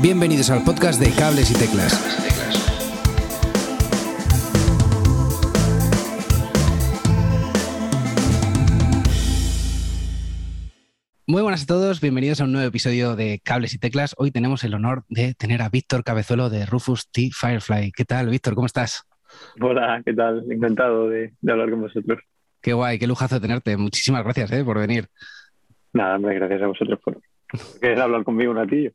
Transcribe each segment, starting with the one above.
Bienvenidos al podcast de Cables y Teclas. Muy buenas a todos, bienvenidos a un nuevo episodio de Cables y Teclas. Hoy tenemos el honor de tener a Víctor Cabezuelo de Rufus T. Firefly. ¿Qué tal, Víctor? ¿Cómo estás? Hola, ¿qué tal? Encantado de, hablar con vosotros. Qué guay, qué lujazo tenerte. Muchísimas gracias eh, por venir. Nada, hombre, gracias a vosotros por querer hablar conmigo un ratillo.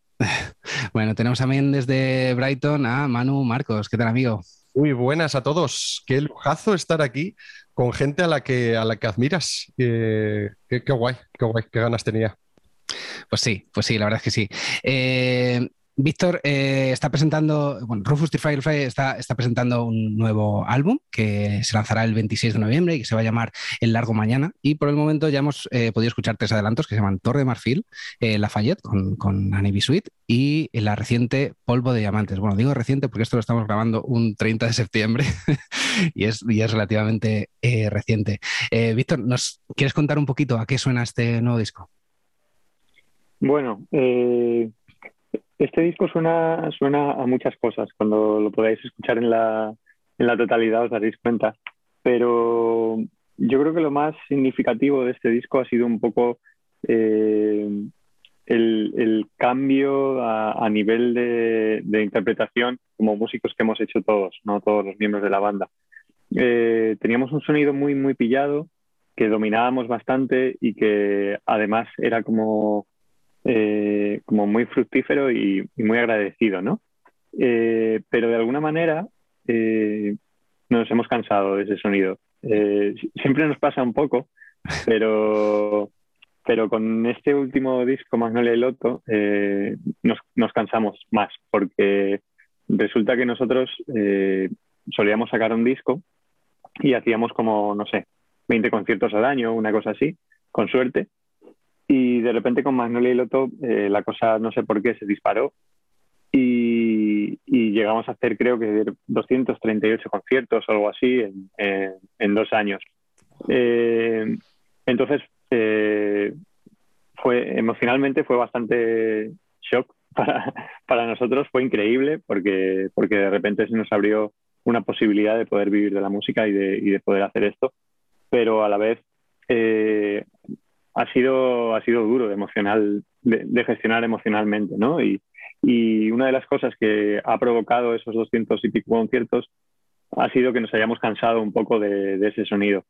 Bueno, tenemos también desde Brighton a Manu Marcos. ¿Qué tal, amigo? Muy buenas a todos. Qué lujazo estar aquí con gente a la que, a la que admiras. qué, guay, qué guay, qué ganas tenía. Pues sí, pues sí, la verdad es que sí. Eh, Víctor eh, está presentando, bueno, Rufus the Firefly está, está, presentando un nuevo álbum que se lanzará el 26 de noviembre y que se va a llamar El Largo Mañana. Y por el momento ya hemos eh, podido escuchar tres adelantos que se llaman Torre de Marfil, eh, Lafayette con, con Annie Bisuit y la reciente Polvo de Diamantes. Bueno, digo reciente porque esto lo estamos grabando un 30 de septiembre y, es, y es relativamente reciente. Víctor, ¿nos quieres contar un poquito a qué suena este nuevo disco? Bueno, eh, este disco suena, suena a muchas cosas. Cuando lo podáis escuchar en la, en la totalidad os daréis cuenta. Pero yo creo que lo más significativo de este disco ha sido un poco eh, el, cambio a, nivel de, interpretación como músicos que hemos hecho todos, no todos los miembros de la banda. Eh, teníamos un sonido muy, muy pillado, que dominábamos bastante y que además era como eh, como muy fructífero y, muy agradecido, ¿no? Eh, pero de alguna manera eh, nos hemos cansado de ese sonido. siempre nos pasa un poco, pero, pero con este último disco, Magnolia y Loto, nos, nos, cansamos más, porque resulta que nosotros solíamos sacar un disco y hacíamos como, no sé, 20 conciertos al año, una cosa así, con suerte. Y de repente con Magnolia y Loto eh, la cosa no sé por qué se disparó y, llegamos a hacer creo que 238 conciertos o algo así en, dos años. Eh, entonces, eh, fue, emocionalmente fue bastante shock para, para, nosotros, fue increíble porque, porque de repente se nos abrió una posibilidad de poder vivir de la música y de, y de poder hacer esto, pero a la vez ha sido, ha sido duro de, emocional, de, gestionar emocionalmente, ¿no? Y, y, una de las cosas que ha provocado esos 200 y pico conciertos ha sido que nos hayamos cansado un poco de, de ese sonido.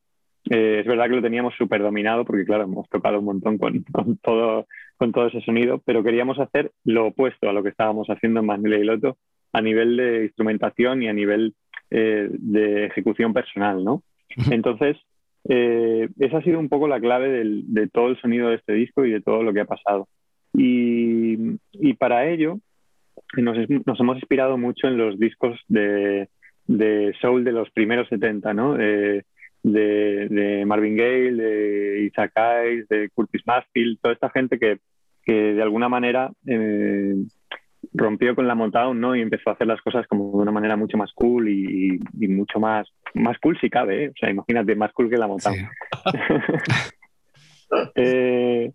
Eh, es verdad que lo teníamos súper dominado porque, claro, hemos tocado un montón con, con, todo, con todo ese sonido, pero queríamos hacer lo opuesto a lo que estábamos haciendo en Magnelia y Loto a nivel de instrumentación y a nivel eh, de ejecución personal, ¿no? Entonces, eh, esa ha sido un poco la clave de todo el sonido de este disco y de todo lo que ha pasado. Y, para ello nos, hemos inspirado mucho en los discos de, soul de los primeros 70, ¿no? de, Marvin Gaye, de Isaac Hayes, de Curtis Mayfield, toda esta gente que, de alguna manera eh, rompió con la Motown, ¿no? Y empezó a hacer las cosas como de una manera mucho más cool y, mucho más, más cool si cabe, ¿eh? O sea, imagínate, más cool que la Motown. Eh,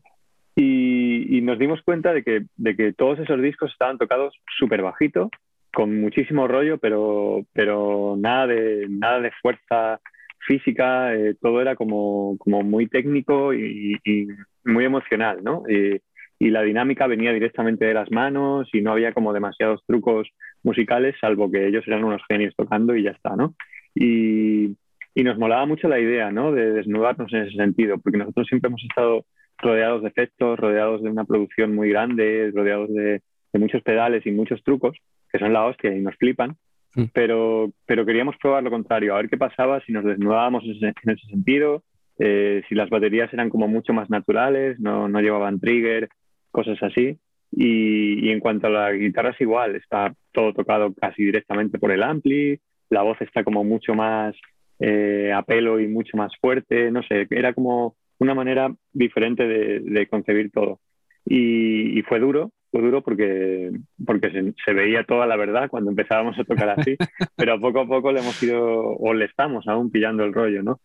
y, nos dimos cuenta de que, de que todos esos discos estaban tocados súper bajito, con muchísimo rollo, pero, pero nada, de, nada de fuerza física, eh, todo era como, como muy técnico y, y muy emocional, ¿no? y la dinámica venía directamente de las manos y no había como demasiados trucos musicales, salvo que ellos eran unos genios tocando y ya está, ¿no? Y, y nos molaba mucho la idea, ¿no? De desnudarnos en ese sentido, porque nosotros siempre hemos estado rodeados de efectos, rodeados de una producción muy grande, rodeados de, de muchos pedales y muchos trucos, que son la hostia y nos flipan, mm. pero, pero queríamos probar lo contrario, a ver qué pasaba si nos desnudábamos en ese, en ese sentido, eh, si las baterías eran como mucho más naturales, no, no llevaban trigger, cosas así. Y, en cuanto a la guitarra es igual, está todo tocado casi directamente por el ampli, la voz está como mucho más eh, a pelo y mucho más fuerte, no sé, era como una manera diferente de, concebir todo. Y, fue duro, fue duro porque, porque se, veía toda la verdad cuando empezábamos a tocar así, pero poco a poco le hemos ido, o le estamos aún pillando el rollo, ¿no?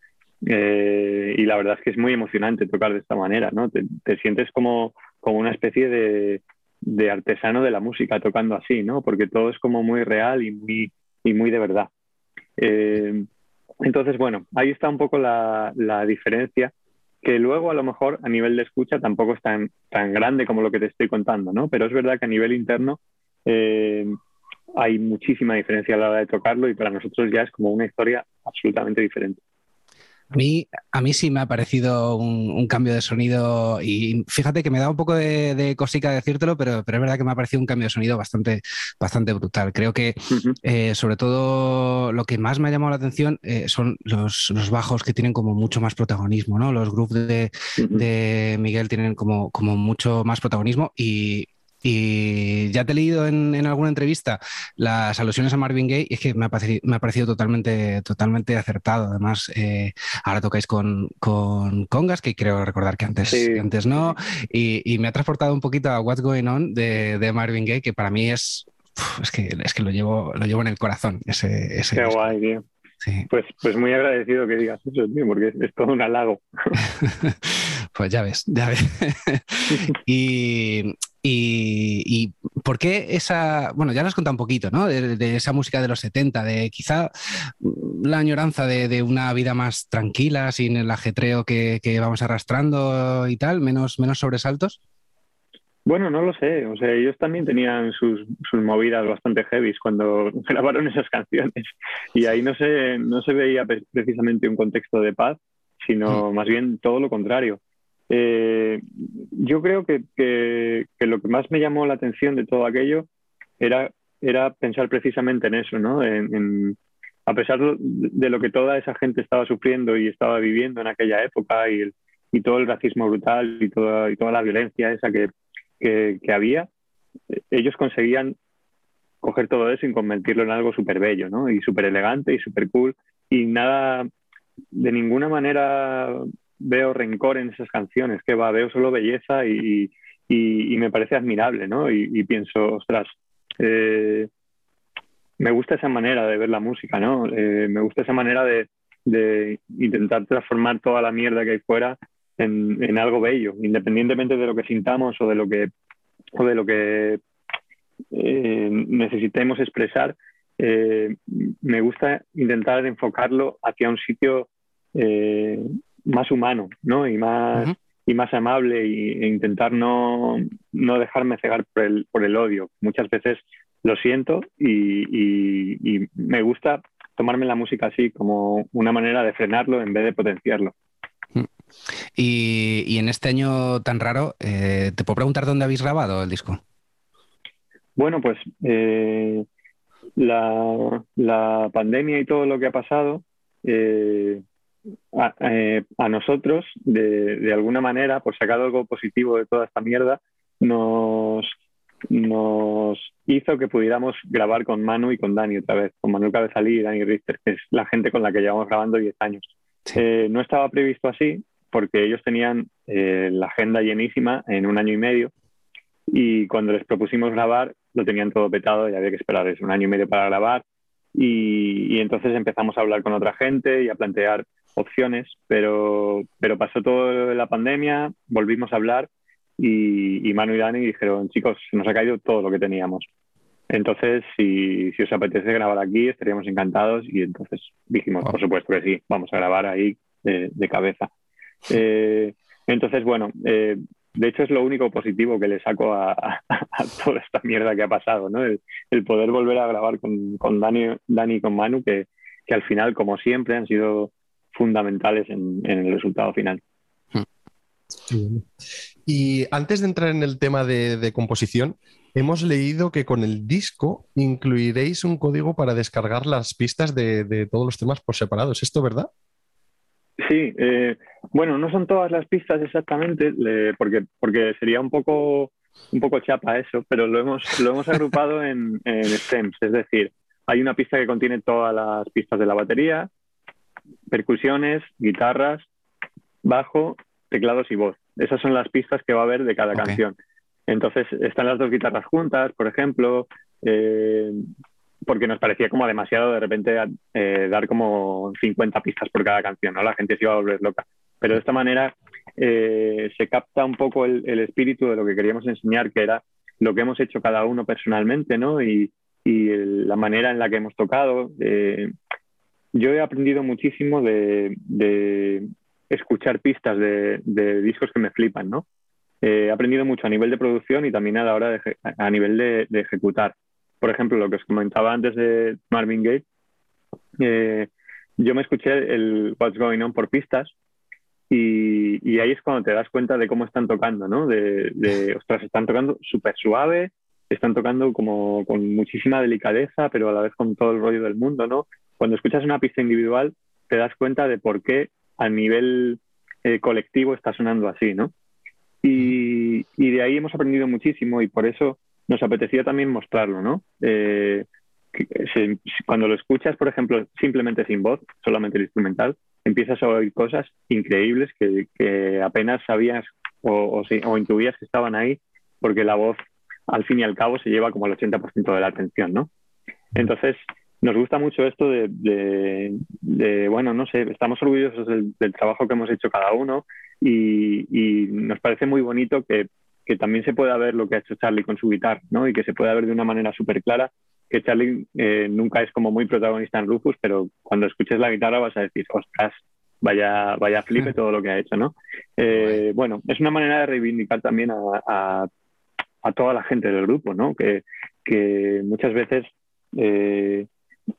Eh, y la verdad es que es muy emocionante tocar de esta manera, ¿no? te sientes como como una especie de, de, artesano de la música tocando así, ¿no? Porque todo es como muy real y muy, y muy de verdad. Eh, entonces, bueno, ahí está un poco la, diferencia, que luego a lo mejor a nivel de escucha tampoco es tan, tan grande como lo que te estoy contando, ¿no? Pero es verdad que a nivel interno eh, hay muchísima diferencia a la hora de tocarlo y para nosotros ya es como una historia absolutamente diferente. A mí, a mí sí me ha parecido un, cambio de sonido y fíjate que me da un poco de, de cosica decírtelo, pero, pero, es verdad que me ha parecido un cambio de sonido bastante, bastante brutal. Creo que eh, sobre todo lo que más me ha llamado la atención eh, son los, los, bajos que tienen como mucho más protagonismo, ¿no? Los grooves de, de Miguel tienen como, como mucho más protagonismo y, y ya te he leído en, alguna entrevista las alusiones a Marvin Gaye y es que me ha parecido, me ha parecido totalmente, totalmente acertado. Además, eh, ahora tocáis con, con, Congas, que creo recordar que antes, antes no, y, me ha transportado un poquito a What's Going On de, Marvin Gaye, que para mí es, es, que, es que lo llevo, lo llevo en el corazón. Ese, ese Qué guay, tío. Pues, pues muy agradecido que digas eso, tío, porque es, todo un halago. pues ya ves, ya ves. y, y, por qué esa, bueno, ya nos contado un poquito, ¿no? De, esa música de los 70, de quizá la añoranza de, una vida más tranquila, sin el ajetreo que, vamos arrastrando y tal, menos, menos sobresaltos. Bueno, no lo sé. O sea, ellos también tenían sus, movidas bastante heavy cuando grabaron esas canciones. Y ahí no se, no se veía precisamente un contexto de paz, sino mm. más bien todo lo contrario. Eh, yo creo que, lo que más me llamó la atención de todo aquello era, era pensar precisamente en eso, ¿no? En, a pesar de lo que toda esa gente estaba sufriendo y estaba viviendo en aquella época y, todo el racismo brutal y toda, y toda la violencia esa que, que, había, ellos conseguían coger todo eso y convertirlo en algo súper bello, ¿no? Y súper elegante y súper cool. Y nada, de ninguna manera veo rencor en esas canciones, que va, veo solo belleza y, me parece admirable, ¿no? Y, pienso, ostras, eh, me gusta esa manera de ver la música, ¿no? Eh, me gusta esa manera de, intentar transformar toda la mierda que hay fuera en, algo bello, independientemente de lo que sintamos o de lo que, o de lo que eh, necesitemos expresar. me gusta intentar enfocarlo hacia un sitio más humano, ¿no? Y más, y más amable e intentar no, no, dejarme cegar por el, por el odio. Muchas veces lo siento y, y, me gusta tomarme la música así como una manera de frenarlo en vez de potenciarlo. Y, y en este año tan raro, eh, ¿te puedo preguntar dónde habéis grabado el disco? Bueno, pues eh, la, la, pandemia y todo lo que ha pasado eh, eh, a, nosotros, de, alguna manera, por sacar algo positivo de toda esta mierda, nos, nos hizo que pudiéramos grabar con Manu y con Dani otra vez, con Manuel Cabezalí y Dani Richter, que es la gente con la que llevamos grabando 10 años. Eh, no estaba previsto así porque ellos tenían eh, la agenda llenísima en un año y medio y cuando les propusimos grabar lo tenían todo petado y había que esperar un año y medio para grabar y, y entonces empezamos a hablar con otra gente y a plantear opciones, pero, pero pasó toda la pandemia, volvimos a hablar y, y, Manu y Dani dijeron, chicos, nos ha caído todo lo que teníamos. Entonces, si, si os apetece grabar aquí, estaríamos encantados y entonces dijimos, por supuesto que sí, vamos a grabar ahí de, cabeza. Eh, entonces, bueno, eh, de hecho es lo único positivo que le saco a, toda esta mierda que ha pasado, ¿no? El, poder volver a grabar con, con Dani, Dani y con Manu, que, que al final, como siempre, han sido fundamentales en, el resultado final. Y antes de entrar en el tema de, composición, hemos leído que con el disco incluiréis un código para descargar las pistas de, todos los temas por separado. ¿Es esto verdad? Sí, eh, bueno, no son todas las pistas exactamente, porque, porque sería un poco, un poco chapa eso, pero lo hemos, lo hemos agrupado en, en stems, es decir, hay una pista que contiene todas las pistas de la batería, percusiones, guitarras, bajo, teclados y voz. Esas son las pistas que va a haber de cada canción. Entonces están las dos guitarras juntas, por ejemplo, eh, porque nos parecía como demasiado de repente eh, dar como 50 pistas por cada canción, ¿no? La gente se iba a volver loca. Pero de esta manera eh, se capta un poco el, espíritu de lo que queríamos enseñar, que era lo que hemos hecho cada uno personalmente, ¿no? Y, la manera en la que hemos tocado. Yo he aprendido muchísimo de, escuchar pistas de, discos que me flipan, ¿no? Eh, he aprendido mucho a nivel de producción y también a la hora de, a nivel de, ejecutar. Por ejemplo, lo que os comentaba antes de Marvin Gaye, eh, yo me escuché el What's Going On por pistas y, ahí es cuando te das cuenta de cómo están tocando, ¿no? De, de ostras, están tocando súper suave, están tocando como con muchísima delicadeza, pero a la vez con todo el rollo del mundo, ¿no? Cuando escuchas una pista individual, te das cuenta de por qué a nivel eh, colectivo está sonando así, ¿no? Y, de ahí hemos aprendido muchísimo y por eso nos apetecía también mostrarlo, ¿no? Eh, cuando lo escuchas, por ejemplo, simplemente sin voz, solamente el instrumental, empiezas a oír cosas increíbles que, apenas sabías o, o, intuías que estaban ahí, porque la voz, al fin y al cabo, se lleva como el 80% de la atención, ¿no? Entonces, nos gusta mucho esto de, bueno, no sé, estamos orgullosos del, trabajo que hemos hecho cada uno y, nos parece muy bonito que, también se pueda ver lo que ha hecho Charlie con su guitarra, ¿no? Y que se pueda ver de una manera súper clara que Charlie eh, nunca es como muy protagonista en Rufus, pero cuando escuches la guitarra vas a decir, ostras, vaya, vaya flipe todo lo que ha hecho, ¿no? Eh, bueno, es una manera de reivindicar también a, toda la gente del grupo, ¿no? Que, muchas veces eh,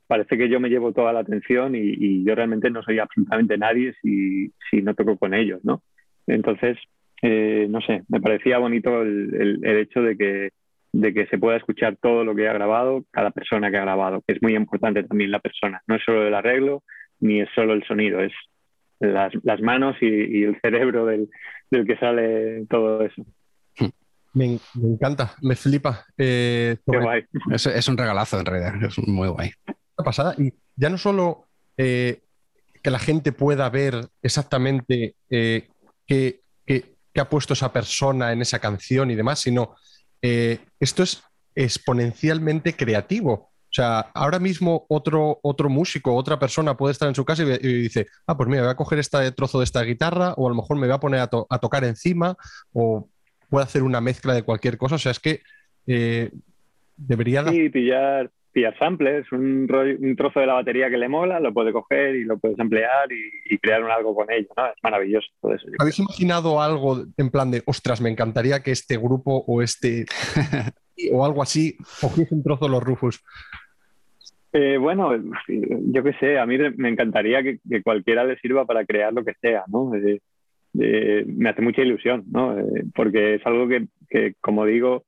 parece que yo me llevo toda la atención y, yo realmente no soy absolutamente nadie si, no toco con ellos, ¿no? Entonces, no sé, me parecía bonito el hecho de que de que se pueda escuchar todo lo que ha grabado, cada persona que ha grabado, que es muy importante también la persona. No es solo el arreglo, ni es solo el sonido, es las, manos y, el cerebro del, que sale todo eso. Me, encanta, me flipa. Eh, Qué guay. Es, un regalazo en realidad, es muy guay. pasada. Y ya no solo eh, que la gente pueda ver exactamente eh, qué, qué ha puesto esa persona en esa canción y demás, sino eh, esto es exponencialmente creativo. O sea, ahora mismo otro, otro músico, otra persona puede estar en su casa y, dice, ah, pues mira, voy a coger este trozo de esta guitarra o a lo mejor me voy a poner a, tocar encima o puede hacer una mezcla de cualquier cosa. O sea, es que eh, debería... Sí, pillar, pillar samplers, un, un, trozo de la batería que le mola, lo puede coger y lo puedes emplear y, crear un algo con ello, ¿no? Es maravilloso todo eso. ¿Habéis imaginado algo en plan de, ostras, me encantaría que este grupo o este o algo así cogiese un trozo de los Rufus? Eh, bueno, yo qué sé, a mí me encantaría que, cualquiera le sirva para crear lo que sea, ¿no? Me hace mucha ilusión, ¿no? Eh, porque es algo que, que, como digo,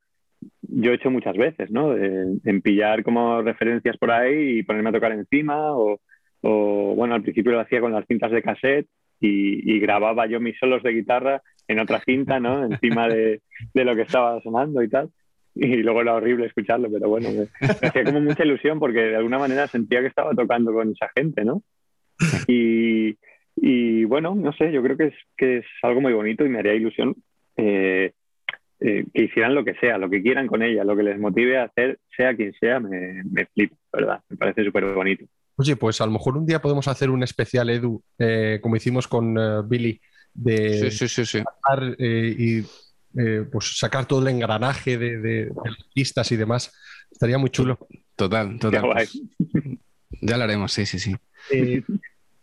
yo he hecho muchas veces, ¿no? en pillar como referencias por ahí y ponerme a tocar encima o, bueno, al principio lo hacía con las cintas de cassette y, grababa yo mis solos de guitarra en otra cinta, ¿no? Encima de, lo que estaba sonando y tal. Y luego era horrible escucharlo, pero bueno, me, hacía como mucha ilusión porque de alguna manera sentía que estaba tocando con esa gente, ¿no? Y, bueno, no sé, yo creo que es, que es algo muy bonito y me haría ilusión eh, eh, que hicieran lo que sea, lo que quieran con ella, lo que les motive a hacer, sea quien sea, me, me flipa, ¿verdad? Me parece súper bonito. Oye, pues a lo mejor un día podemos hacer un especial, Edu, eh, como hicimos con eh, Billy, de Sacar, y pues sacar todo el engranaje de, de, pistas y demás. Estaría muy chulo. Total, total. Ya lo haremos, sí, sí, sí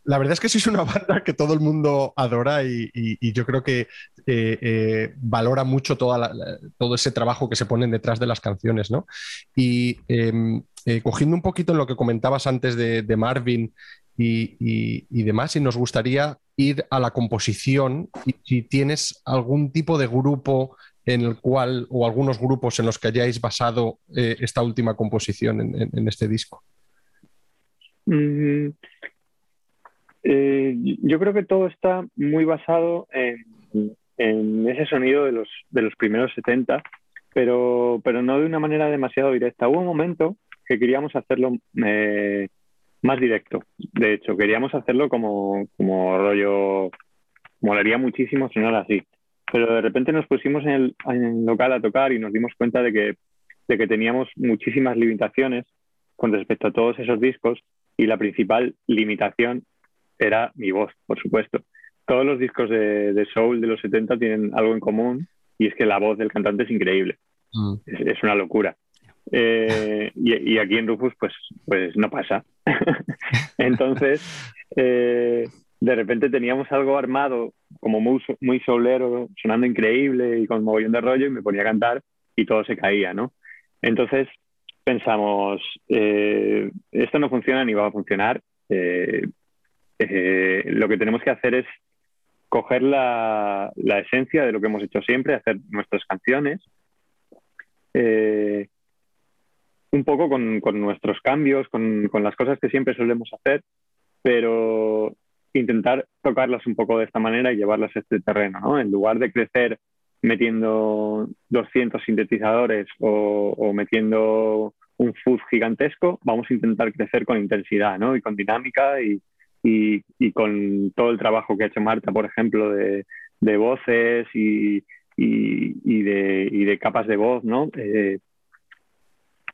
la verdad es que sí es una banda que todo el mundo adora y, yo creo que eh, eh, valora mucho toda todo ese trabajo que se ponen detrás de las canciones, ¿no? Y em, eh, cogiendo un poquito en lo que comentabas antes de, Marvin y, demás, y nos gustaría ir a la composición y si tienes algún tipo de grupo en el cual, o algunos grupos en los que hayáis basado esta última composición en, este disco. Mm, eh, yo creo que todo está muy basado en, ese sonido de los, de los primeros 70, pero, pero no de una manera demasiado directa. Hubo un momento que queríamos hacerlo eh, más directo, de hecho, queríamos hacerlo como, como rollo, molaría muchísimo sonar así, pero de repente nos pusimos en el, en el local a tocar y nos dimos cuenta de que, de que teníamos muchísimas limitaciones con respecto a todos esos discos y la principal limitación era mi voz, por supuesto. Todos los discos de, soul de los 70 tienen algo en común y es que la voz del cantante es increíble. mm. es, una locura. Eh, y, aquí en Rufus, pues, pues no pasa. Entonces, eh, de repente teníamos algo armado, como muy, muy solero, sonando increíble y con mogollón de rollo, y me ponía a cantar y todo se caía, ¿no? Entonces pensamos, eh, esto no funciona ni va a funcionar. Lo que tenemos que hacer es coger la, esencia de lo que hemos hecho siempre, hacer nuestras canciones, eh, un poco con, nuestros cambios, con, con, las cosas que siempre solemos hacer, pero intentar tocarlas un poco de esta manera y llevarlas a este terreno, ¿no? En lugar de crecer metiendo 200 sintetizadores o, o metiendo un fuzz gigantesco, vamos a intentar crecer con intensidad, ¿no? Y con dinámica y, y, y con todo el trabajo que ha hecho Marta, por ejemplo, de, voces y, y, de, y, de, capas de voz, ¿no? Eh,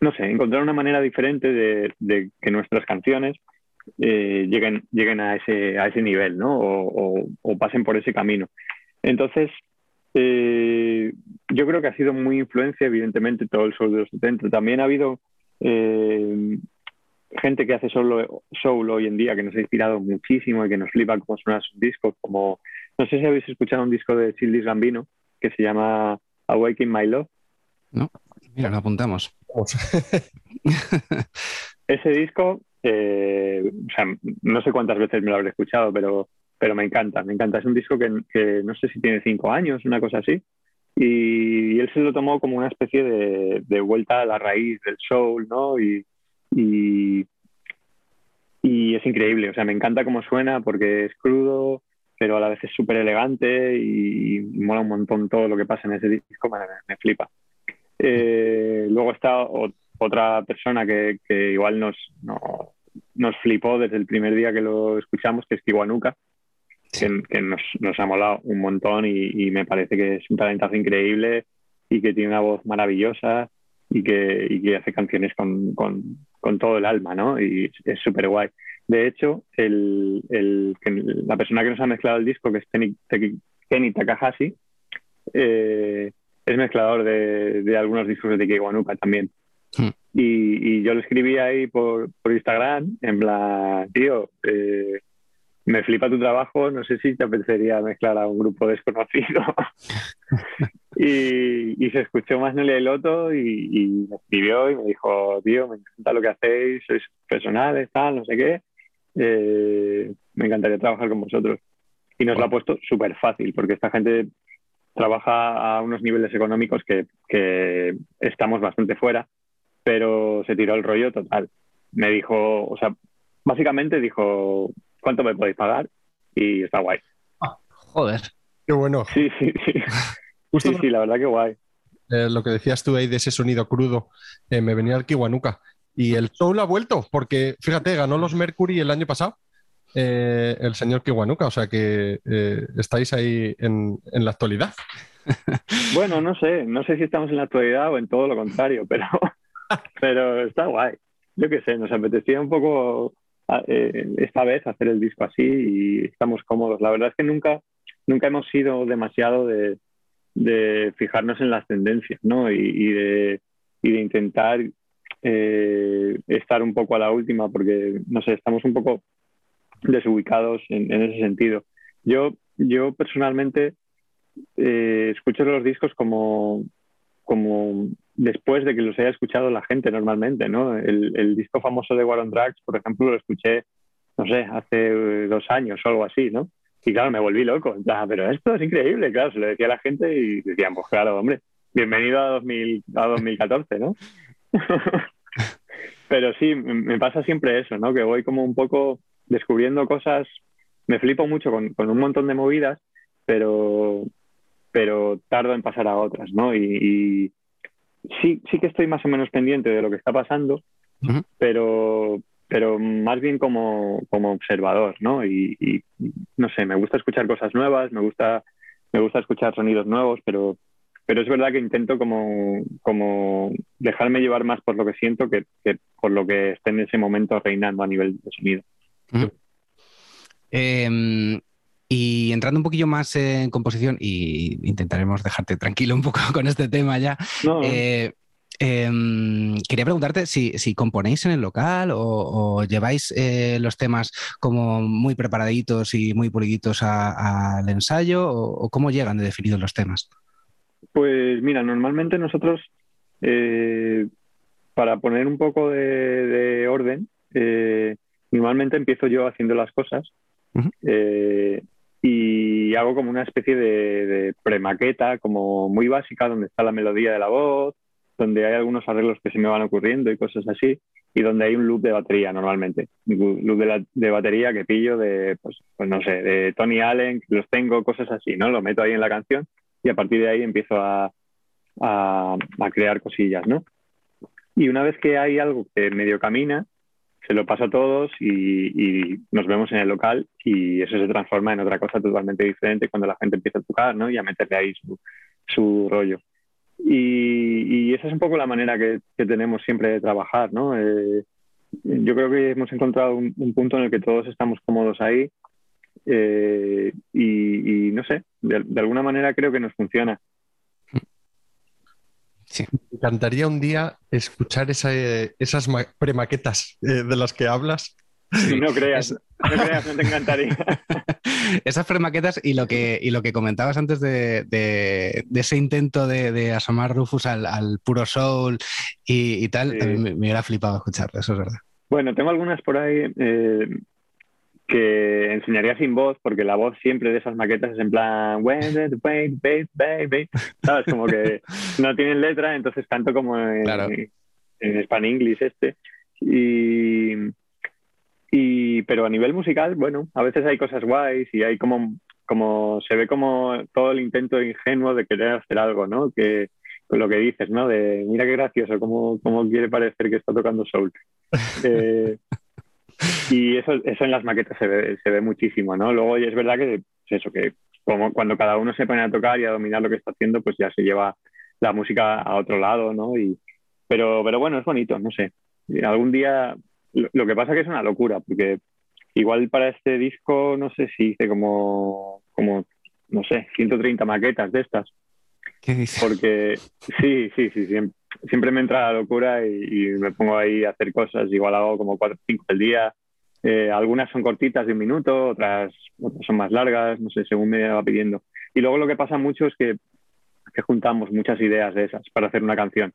no sé, encontrar una manera diferente de, que nuestras canciones eh, lleguen, lleguen a, ese, a ese nivel, ¿no? O, pasen por ese camino. Entonces, eh, yo creo que ha sido muy influencia, evidentemente, todo el soul de los 70. También ha habido eh, gente que hace solo soul hoy en día que nos ha inspirado muchísimo y que nos flipa cómo suenan sus discos, como, no sé si habéis escuchado un disco de Childis Gambino, que se llama Awaken My Love. No, mira, lo apuntamos. Ese disco, eh, o sea, no sé cuántas veces me lo habré escuchado, pero, pero me encanta, me encanta. Es un disco que, que no sé si tiene cinco años, una cosa así. Y, él se lo tomó como una especie de, de, vuelta a la raíz del soul, ¿no? Y, y, y es increíble, o sea, me encanta cómo suena porque es crudo, pero a la vez es súper elegante y, mola un montón todo lo que pasa en ese disco, me, flipa. Eh, luego está otra persona que, igual nos, nos flipó desde el primer día que lo escuchamos, que es Kiwanuka, que, nos, nos, ha molado un montón y, me parece que es un talentazo increíble y que tiene una voz maravillosa y que, y que hace canciones con, con, con, todo el alma, ¿no? Y es súper guay. De hecho, el, el, la persona que nos ha mezclado el disco, que es Kenny, Takahashi, eh, es mezclador de, de, algunos discos de Tiki Guanuka también. Hmm. Y, y, yo lo escribí ahí por, por Instagram, en plan, tío, eh, me flipa tu trabajo, no sé si te apetecería mezclar a un grupo desconocido. y, y, se escuchó más Nelly Loto y, y, me escribió y me dijo, tío, me encanta lo que hacéis, sois personales, tal, no sé qué. Eh, me encantaría trabajar con vosotros. Y nos lo ha puesto súper fácil, porque esta gente trabaja a unos niveles económicos que, que, estamos bastante fuera, pero se tiró el rollo total. Me dijo, o sea, básicamente dijo, ¿cuánto me podéis pagar? Y está guay. Ah, joder. Qué bueno. Sí, sí, sí. sí, sí, la verdad que guay. Eh, lo que decías tú ahí de ese sonido crudo, eh, me venía el Kiwanuka. Y el Soul ha vuelto, porque fíjate, ganó los Mercury el año pasado, eh, el señor Kiwanuka, o sea que estáis ahí en, la actualidad. Bueno, no sé, no sé si estamos en la actualidad o en todo lo contrario, pero, pero está guay. Yo qué sé, nos apetecía un poco esta vez hacer el disco así y estamos cómodos. La verdad es que nunca, nunca hemos sido demasiado de, fijarnos en las tendencias, ¿no? Y, de, y de intentar eh, estar un poco a la última porque, no sé, estamos un poco desubicados en, ese sentido. Yo, yo personalmente eh, escucho los discos como, como después de que los haya escuchado la gente normalmente, ¿no? El, disco famoso de War on por ejemplo, lo escuché, no sé, hace dos años o algo así, ¿no? Y claro, me volví loco. pero esto es increíble, claro, se lo decía a la gente y decían, pues claro, hombre, bienvenido a, 2000, a 2014, ¿no? Pero sí, me pasa siempre eso, ¿no? Que voy como un poco descubriendo cosas, me flipo mucho con, con un montón de movidas, pero, pero tardo en pasar a otras, ¿no? Y, sí, sí que estoy más o menos pendiente de lo que está pasando, pero, pero más bien como, como observador, ¿no? Y, y, no sé, me gusta escuchar cosas nuevas, me gusta, me gusta escuchar sonidos nuevos, pero pero es verdad que intento como, como dejarme llevar más por lo que siento que, por lo que esté en ese momento reinando a nivel de sonido. Em, Y entrando un poquillo más en composición, y intentaremos dejarte tranquilo un poco con este tema ya. Eh, em, quería preguntarte si, componéis en el local o, lleváis eh, los temas como muy preparaditos y muy puliditos al ensayo o, cómo llegan de definidos los temas. Pues mira, normalmente nosotros, eh, para poner un poco de, orden, normalmente empiezo yo haciendo las cosas y hago como una especie de, premaqueta como muy básica donde está la melodía de la voz, donde hay algunos arreglos que se me van ocurriendo y cosas así, y donde hay un loop de batería normalmente, un loop de, batería que pillo de, pues, pues, no sé, de Tony Allen, los tengo, cosas así, ¿no? Lo meto ahí en la canción y a partir de ahí empiezo a, a, a crear cosillas, ¿no? Y una vez que hay algo que medio camina, se lo paso a todos y, nos vemos en el local y eso se transforma en otra cosa totalmente diferente cuando la gente empieza a tocar ¿no? y a meterle ahí su, rollo. Y, esa es un poco la manera que, tenemos siempre de trabajar. ¿no? Eh, yo creo que hemos encontrado un, punto en el que todos estamos cómodos ahí eh, y, no sé, de alguna manera creo que nos funciona. Me encantaría un día escuchar esas premaquetas eh, de las que hablas. no creas, no creas, no te encantaría. Esas premaquetas y lo que, lo que comentabas antes de, ese intento de, asomar Rufus al, puro soul y, tal, me, hubiera flipado escucharlo, eso es verdad. Bueno, tengo algunas por ahí. Eh, que enseñaría sin voz, porque la voz siempre de esas maquetas es en plan, baby, ¿sabes? Como que no tienen letra, entonces canto como en, en Span English este. Y, y, pero a nivel musical, bueno, a veces hay cosas guays y hay como, como se ve como todo el intento ingenuo de querer hacer algo, ¿no? Que lo que dices, ¿no? De mira qué gracioso, cómo, cómo quiere parecer que está tocando soul. Eh, y eso, eso en las maquetas se ve, se ve muchísimo, ¿no? Luego es verdad que eso, que como cuando cada uno se pone a tocar y a dominar lo que está haciendo, pues ya se lleva la música a otro lado, ¿no? Y, pero, pero bueno, es bonito, no sé. Algún día, lo, que pasa que es una locura, porque igual para este disco, no sé si hice como, como no sé, 130 maquetas de estas. ¿Qué dices? Porque sí, sí, sí, siempre, siempre me entra la locura y, me pongo ahí a hacer cosas, igual hago como cuatro o cinco al día. Eh, algunas son cortitas de un minuto, otras, son más largas, no sé, según me va pidiendo. Y luego lo que pasa mucho es que, que juntamos muchas ideas de esas para hacer una canción.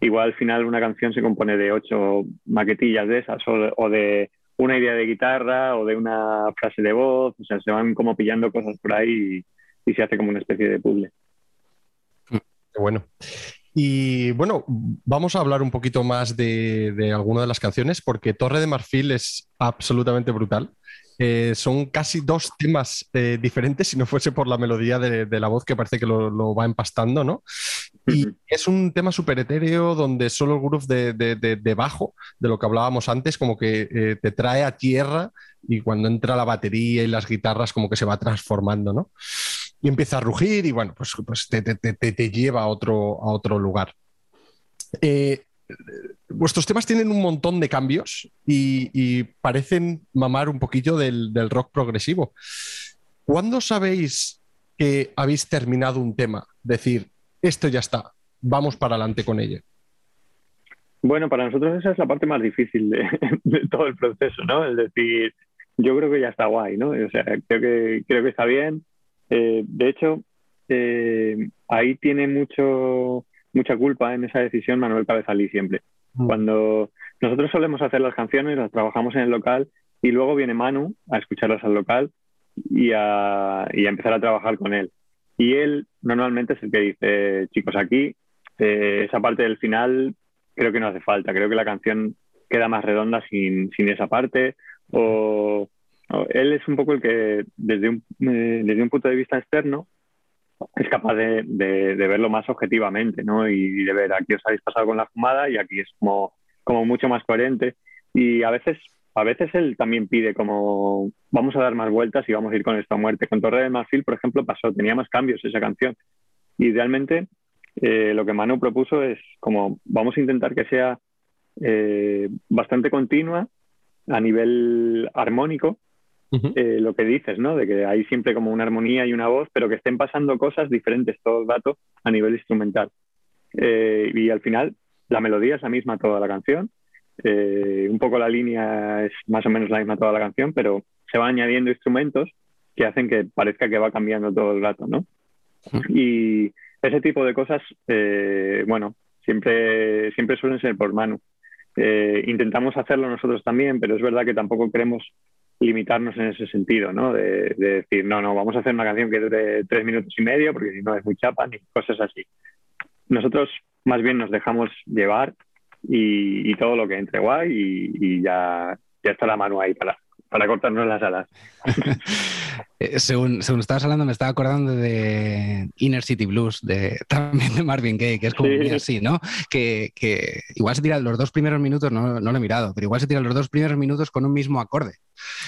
Igual al final una canción se compone de ocho maquetillas de esas o, de una idea de guitarra o de una frase de voz, o sea, se van como pillando cosas por ahí y, se hace como una especie de puzzle. Qué bueno. Y bueno, vamos a hablar un poquito más de, de alguna de las canciones, porque Torre de Marfil es absolutamente brutal. Eh, son casi dos temas eh, diferentes, si no fuese por la melodía de, la voz que parece que lo, va empastando, ¿no? Y es un tema súper etéreo donde solo el groove de, bajo, de lo que hablábamos antes, como que eh, te trae a tierra y cuando entra la batería y las guitarras como que se va transformando, ¿no? y empieza a rugir y bueno, pues, pues te, lleva a otro, a otro lugar. Eh, vuestros temas tienen un montón de cambios y, parecen mamar un poquillo del, rock progresivo. ¿Cuándo sabéis que habéis terminado un tema? Decir, esto ya está, vamos para adelante con ello. Bueno, para nosotros esa es la parte más difícil de, todo el proceso, ¿no? Es decir, yo creo que ya está guay, ¿no? O sea, creo que, creo que está bien, eh, de hecho, eh, ahí tiene mucho, mucha culpa en esa decisión Manuel Cabezalí siempre. Mm. Cuando nosotros solemos hacer las canciones, las trabajamos en el local y luego viene Manu a escucharlas al local y a, empezar a trabajar con él. Y él normalmente es el que dice, chicos, aquí eh, esa parte del final creo que no hace falta, creo que la canción queda más redonda sin, sin esa parte o él es un poco el que, desde un, eh, desde un punto de vista externo, es capaz de, de, verlo más objetivamente, ¿no? Y de ver, aquí os habéis pasado con la fumada y aquí es como, como mucho más coherente. Y a veces, a veces él también pide como, vamos a dar más vueltas y vamos a ir con esta muerte. Con Torre de Marfil, por ejemplo, pasó, tenía más cambios esa canción. Y realmente eh, lo que Manu propuso es como, vamos a intentar que sea eh, bastante continua a nivel armónico, eh, lo que dices, ¿no? De que hay siempre como una armonía y una voz, pero que estén pasando cosas diferentes todo el rato a nivel instrumental. Eh, y al final la melodía es la misma toda la canción, eh, un poco la línea es más o menos la misma toda la canción, pero se van añadiendo instrumentos que hacen que parezca que va cambiando todo el rato, ¿no? Y ese tipo de cosas, bueno, siempre, siempre suelen ser por mano. intentamos hacerlo nosotros también, pero es verdad que tampoco queremos limitarnos en ese sentido, ¿no? De, decir, no, no, vamos a hacer una canción que dure tres minutos y medio, porque si no es muy chapa, ni cosas así. Nosotros más bien nos dejamos llevar y, todo lo que entre guay y, ya, ya está la mano ahí para, para cortarnos las alas. Eh, según, según estabas hablando, me estaba acordando de Inner City Blues, de, también de Marvin Gaye, que es como así, ¿no? Que, que, igual se tira los dos primeros minutos, no, no, lo he mirado, pero igual se tira los dos primeros minutos con un mismo acorde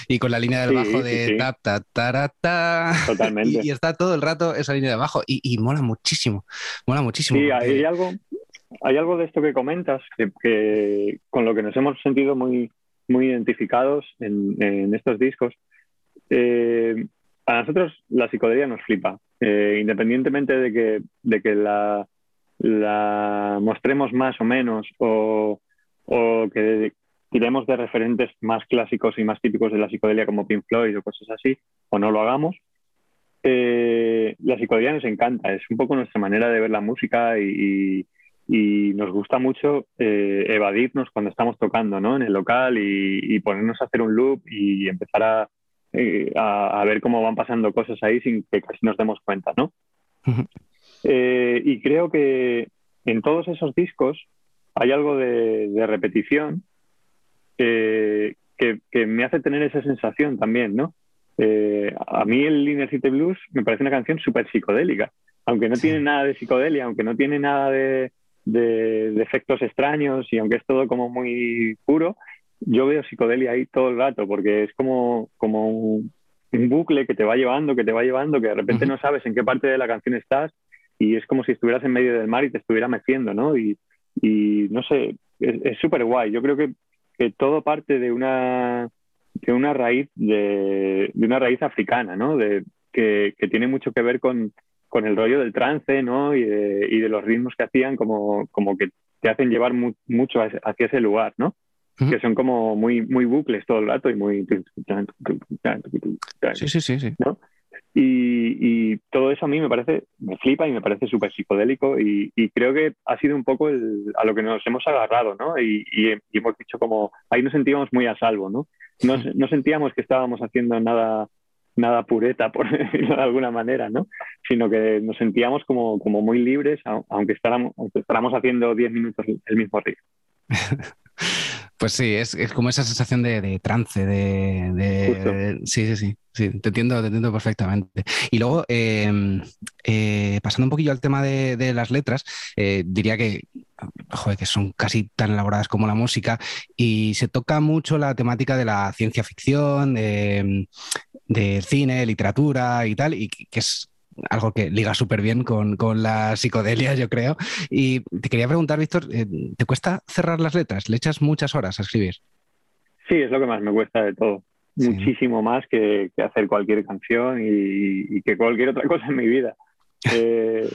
y con la línea del bajo de ta, ta, ta, ta, Totalmente. Y, está todo el rato esa línea de bajo y, y mola muchísimo, mola muchísimo. Sí, hay algo, hay algo de esto que comentas que, que, con lo que nos hemos sentido muy, muy identificados en, estos discos. Eh, a nosotros la psicodelia nos flipa, eh, independientemente de que, de que la, la, mostremos más o menos o, o que tiremos de referentes más clásicos y más típicos de la psicodelia como Pink Floyd o cosas así, o no lo hagamos. Eh, la psicodelia nos encanta, es un poco nuestra manera de ver la música y, y nos gusta mucho eh, evadirnos cuando estamos tocando ¿no? en el local y, y, ponernos a hacer un loop y empezar a, eh, a, a, ver cómo van pasando cosas ahí sin que casi nos demos cuenta. ¿no? eh, y creo que en todos esos discos hay algo de, de repetición que, que, me hace tener esa sensación también. ¿no? A mí el Inner City Blues me parece una canción súper psicodélica. Aunque no sí. tiene nada de psicodelia, aunque no tiene nada de, de, de, efectos extraños y aunque es todo como muy puro, yo veo psicodelia ahí todo el rato porque es como, como un, un bucle que te va llevando, que te va llevando, que de repente uh -huh. no sabes en qué parte de la canción estás y es como si estuvieras en medio del mar y te estuviera meciendo, ¿no? Y, y no sé, es súper guay. Yo creo que, que, todo parte de una, de una raíz de, de una raíz africana, ¿no? De, que, que tiene mucho que ver con, con el rollo del trance, ¿no? Y de, y de los ritmos que hacían, como, como que te hacen llevar mu mucho hacia ese lugar, ¿no? Uh -huh. Que son como muy, muy bucles todo el rato y muy. Sí, sí, sí. sí. ¿no? Y, y, todo eso a mí me parece, me flipa y me parece súper psicodélico y, y, creo que ha sido un poco el, a lo que nos hemos agarrado, ¿no? Y, y, hemos dicho como, ahí nos sentíamos muy a salvo, ¿no? No, no sentíamos que estábamos haciendo nada nada pureta, por decirlo de alguna manera, ¿no? Sino que nos sentíamos como, como muy libres, aunque estábamos, aunque estábamos haciendo 10 minutos el mismo ritmo. Pues sí, es, es, como esa sensación de, de trance, de, de sí, sí, sí, sí, te entiendo, te entiendo perfectamente. Y luego, eh, eh, pasando un poquillo al tema de, de las letras, eh, diría que, joder, que son casi tan elaboradas como la música y se toca mucho la temática de la ciencia ficción, de, cine, literatura y tal, y que es algo que liga súper bien con, con, la psicodelia, yo creo. Y te quería preguntar, Víctor, eh, ¿te cuesta cerrar las letras? ¿Le echas muchas horas a escribir? Sí, es lo que más me cuesta de todo. Sí. Muchísimo más que, que, hacer cualquier canción y, y, que cualquier otra cosa en mi vida. Eh,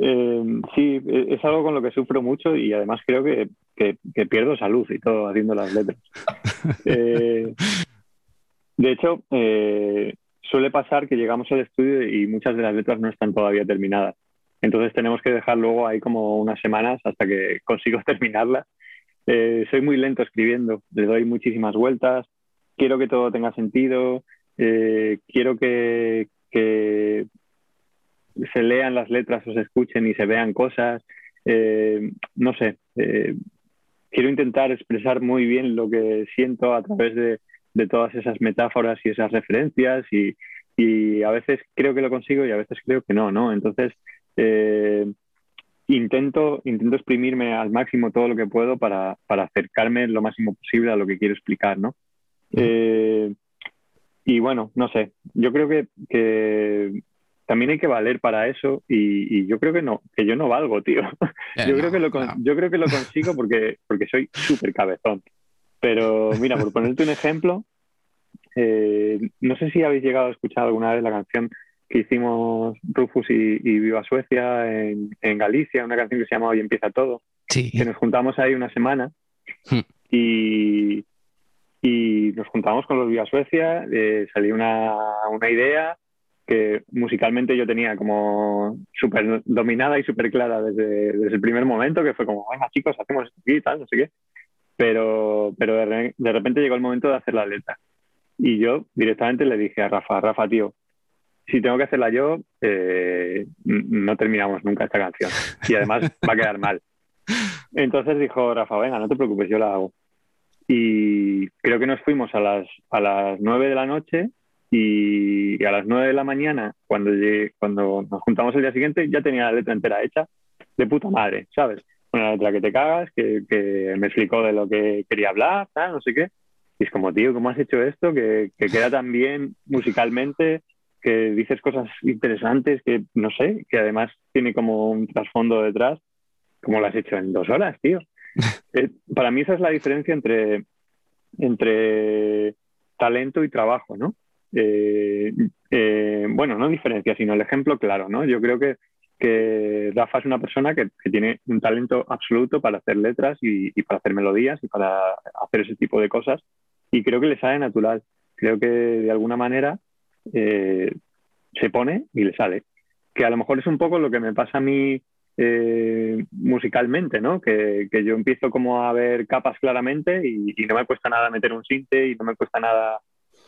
eh, sí, es algo con lo que sufro mucho y además creo que, que, que pierdo salud y todo haciendo las letras. Eh, de hecho, eh, suele pasar que llegamos al estudio y muchas de las letras no están todavía terminadas. Entonces tenemos que dejar luego ahí como unas semanas hasta que consigo terminarla. Eh, soy muy lento escribiendo, le doy muchísimas vueltas, quiero que todo tenga sentido, eh, quiero que, se lean las letras o se escuchen y se vean cosas. Eh, no sé, quiero intentar expresar muy bien lo que siento a través de, de todas esas metáforas y esas referencias y, y, a veces creo que lo consigo y a veces creo que no, ¿no? Entonces, eh, intento, intento exprimirme al máximo todo lo que puedo para, para, acercarme lo máximo posible a lo que quiero explicar, ¿no? Eh, y bueno, no sé, yo creo que, que, también hay que valer para eso y, y, yo creo que no, que yo no valgo, tío. Yeah, yo, no, creo que lo, no. yo creo que lo consigo porque, porque soy súper cabezón. Pero mira, por ponerte un ejemplo, eh, no sé si habéis llegado a escuchar alguna vez la canción que hicimos Rufus y, Viva Suecia en, Galicia, una canción que se llama Hoy empieza todo. Sí. Que nos juntamos ahí una semana hmm. y, y nos juntamos con los Viva Suecia, eh, salió una, una idea que musicalmente yo tenía como súper dominada y súper clara desde, desde, el primer momento, que fue como, venga chicos, hacemos esto aquí y tal, no sé qué. Pero, pero de, de, repente llegó el momento de hacer la letra. Y yo directamente le dije a Rafa, Rafa, tío, si tengo que hacerla yo, eh, no terminamos nunca esta canción. Y además va a quedar mal. Entonces dijo Rafa, venga, no te preocupes, yo la hago. Y creo que nos fuimos a las, a las 9 de la noche y a las 9 de la mañana, cuando, cuando nos juntamos el día siguiente, ya tenía la letra entera hecha de puta madre, ¿sabes? Una letra que te cagas, que, que me explicó de lo que quería hablar, tal, no sé qué. Y es como, tío, ¿cómo has hecho esto? Que, que queda tan bien musicalmente, que dices cosas interesantes, que no sé, que además tiene como un trasfondo detrás. ¿Cómo lo has hecho en dos horas, tío? Eh, para mí esa es la diferencia entre, entre talento y trabajo, ¿no? Eh, eh, bueno, no diferencia, sino el ejemplo claro, ¿no? Yo creo que, que Rafa es una persona que, tiene un talento absoluto para hacer letras y, para hacer melodías y para hacer ese tipo de cosas y creo que le sale natural. Creo que de alguna manera eh, se pone y le sale. Que a lo mejor es un poco lo que me pasa a mí musicalmente, ¿no? Que, que, yo empiezo como a ver capas claramente y, y, no me cuesta nada meter un sinte y no me cuesta nada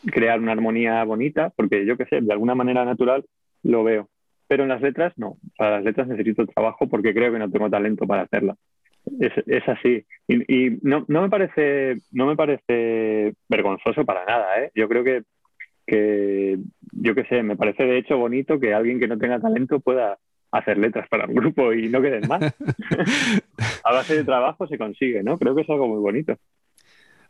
crear una armonía bonita, porque yo qué sé, de alguna manera natural lo veo. Pero en las letras no, para las letras necesito trabajo porque creo que no tengo talento para hacerla. Es, es así. Y, no, no, me parece, no me parece vergonzoso para nada. ¿eh? Yo creo que, que, yo qué sé, me parece de hecho bonito que alguien que no tenga talento pueda hacer letras para un grupo y no queden más. A base de trabajo se consigue, ¿no? Creo que es algo muy bonito.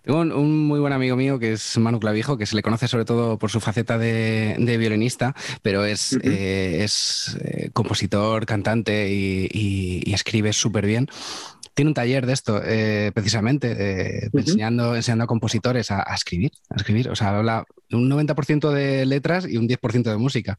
Tengo un, muy buen amigo mío que es Manu Clavijo, que se le conoce sobre todo por su faceta de, violinista, pero es, eh, es eh, compositor, cantante y, escribe súper bien tiene un taller de esto, eh, precisamente, enseñando, enseñando a compositores a, escribir, a escribir. O sea, habla un 90% de letras y un 10% de música.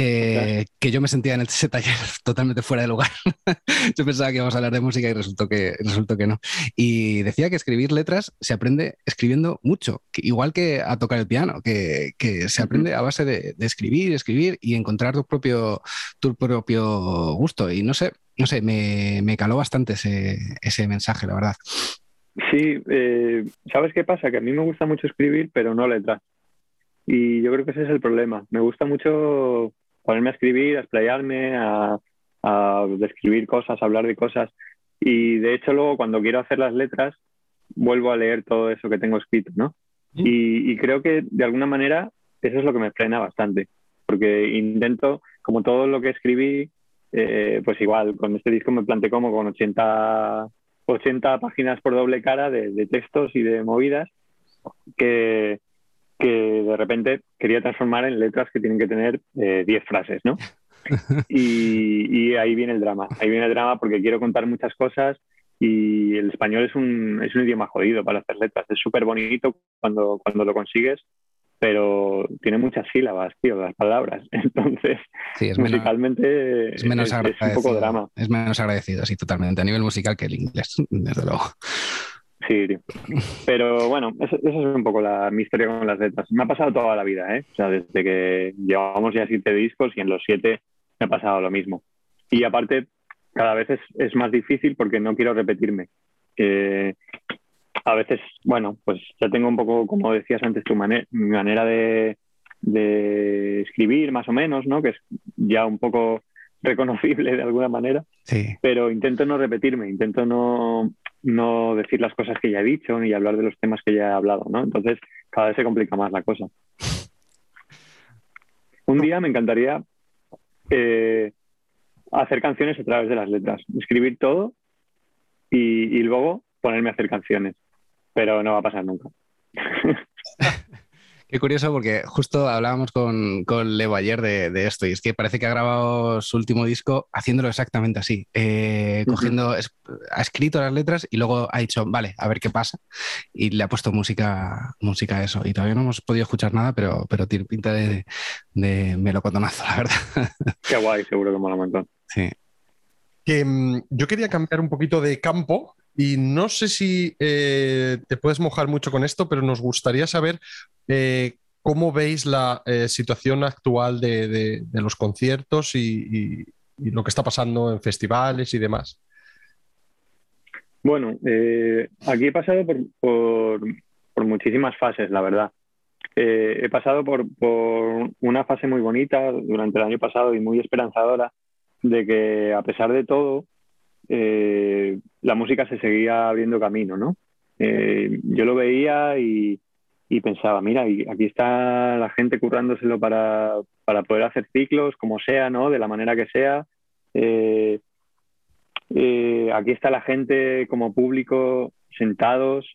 Eh, que yo me sentía en ese taller totalmente fuera de lugar. yo pensaba que íbamos a hablar de música y resultó que, resultó que no. Y decía que escribir letras se aprende escribiendo mucho, igual que a tocar el piano, que, se aprende a base de, escribir, escribir y encontrar tu propio, tu propio gusto. Y no sé, no sé, me, caló bastante ese, ese, mensaje, la verdad. Sí, eh, ¿sabes qué pasa? Que a mí me gusta mucho escribir, pero no letras. Y yo creo que ese es el problema. Me gusta mucho ponerme a escribir, a explayarme, a, describir cosas, a hablar de cosas. Y de hecho luego cuando quiero hacer las letras, vuelvo a leer todo eso que tengo escrito, ¿no? Mm. Y, creo que de alguna manera eso es lo que me frena bastante, porque intento, como todo lo que escribí, eh, pues igual, con este disco me planteé como con 80, 80 páginas por doble cara de textos y de movidas, que, que de repente quería transformar en letras que tienen que tener 10 eh, frases, ¿no? Y, ahí viene el drama, ahí viene el drama porque quiero contar muchas cosas y el español es un, es un idioma jodido para hacer letras, es súper bonito cuando, cuando lo consigues, pero tiene muchas sílabas, tío, las palabras, entonces musicalmente es, menos es un poco drama. Es menos agradecido, sí, totalmente, a nivel musical que el inglés, desde luego. Sí, pero bueno, esa es un poco la, mi historia con las letras. Me ha pasado toda la vida, ¿eh? O sea, desde que llevamos ya siete discos y en los siete me ha pasado lo mismo. Y aparte, cada vez es, más difícil porque no quiero repetirme. A veces, bueno, pues ya tengo un poco, como decías antes, tu mi manera de, de escribir, más o menos, ¿no? Que es ya un poco reconocible de alguna manera. Sí. Pero intento no repetirme, intento no, no decir las cosas que ya he dicho ni hablar de los temas que ya he hablado, ¿no? Entonces cada vez se complica más la cosa. Un día me encantaría eh, hacer canciones a través de las letras, escribir todo y, luego ponerme a hacer canciones, pero no va a pasar nunca. Qué curioso porque justo hablábamos con, con Leo ayer de, esto y es que parece que ha grabado su último disco haciéndolo exactamente así, eh, cogiendo, ha escrito las letras y luego ha dicho, vale, a ver qué pasa y le ha puesto música, música a eso y todavía no hemos podido escuchar nada, pero, pero tiene pinta de, de melocotonazo, la verdad. Qué guay, seguro que mola un montón. Sí. Que, mm, yo quería cambiar un poquito de campo y no sé si eh, te puedes mojar mucho con esto, pero nos gustaría saber eh, cómo veis la eh, situación actual de, los conciertos y, lo que está pasando en festivales y demás. Bueno, aquí he pasado por, muchísimas fases, la verdad. he pasado por, por una fase muy bonita durante el año pasado y muy esperanzadora de que a pesar de todo, eh, la música se seguía abriendo camino, ¿no? Eh, yo lo veía y, pensaba, mira, aquí está la gente currándoselo para, para, poder hacer ciclos, como sea, ¿no? De la manera que sea. Eh, aquí está la gente como público sentados,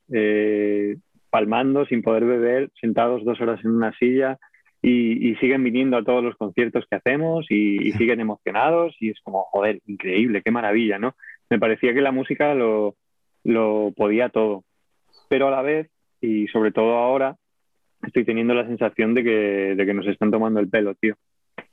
palmando, sin poder beber, sentados dos horas en una silla. Y, siguen viniendo a todos los conciertos que hacemos y, siguen emocionados y es como, joder, increíble, qué maravilla, ¿no? Me parecía que la música lo, podía todo, pero a la vez, y sobre todo ahora, estoy teniendo la sensación de que, de que nos están tomando el pelo, tío.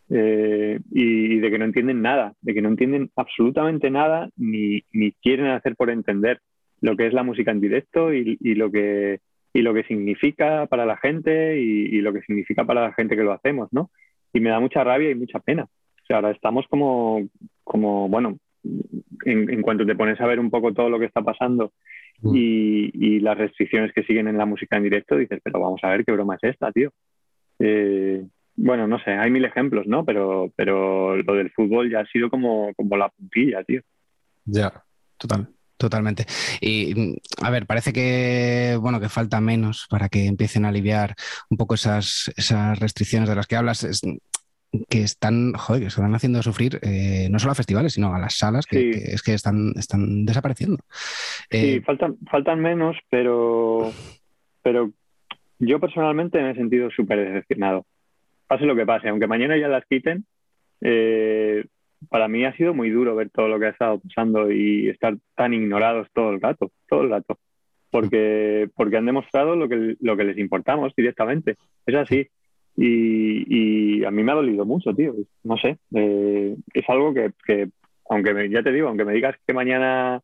Eh, y, de que no entienden nada, de que no entienden absolutamente nada ni, ni quieren hacer por entender lo que es la música en directo y, y lo que y lo que significa para la gente y, lo que significa para la gente que lo hacemos, ¿no? Y me da mucha rabia y mucha pena. O sea, ahora estamos como, como bueno, en, cuanto te pones a ver un poco todo lo que está pasando mm. y, las restricciones que siguen en la música en directo, dices, pero vamos a ver qué broma es esta, tío. Eh, bueno, no sé, hay mil ejemplos, ¿no? Pero, pero lo del fútbol ya ha sido como, como la puntilla, tío. Ya, total. Totalmente. Y mm, a ver, parece que bueno, que falta menos para que empiecen a aliviar un poco esas, esas restricciones de las que hablas. que están, joder, que están haciendo sufrir eh, no solo a festivales, sino a las salas, que, es que están, están desapareciendo. Sí, eh, faltan, faltan menos, pero, pero yo personalmente me he sentido súper decepcionado. Pase lo que pase, aunque mañana ya las quiten, eh, para mí ha sido muy duro ver todo lo que ha estado pasando y estar tan ignorados todo el rato, todo el rato, porque, porque han demostrado lo que, lo que les importamos directamente. Es así. Y, a mí me ha dolido mucho, tío. No sé. Eh, es algo que, aunque ya te digo, aunque me digas que mañana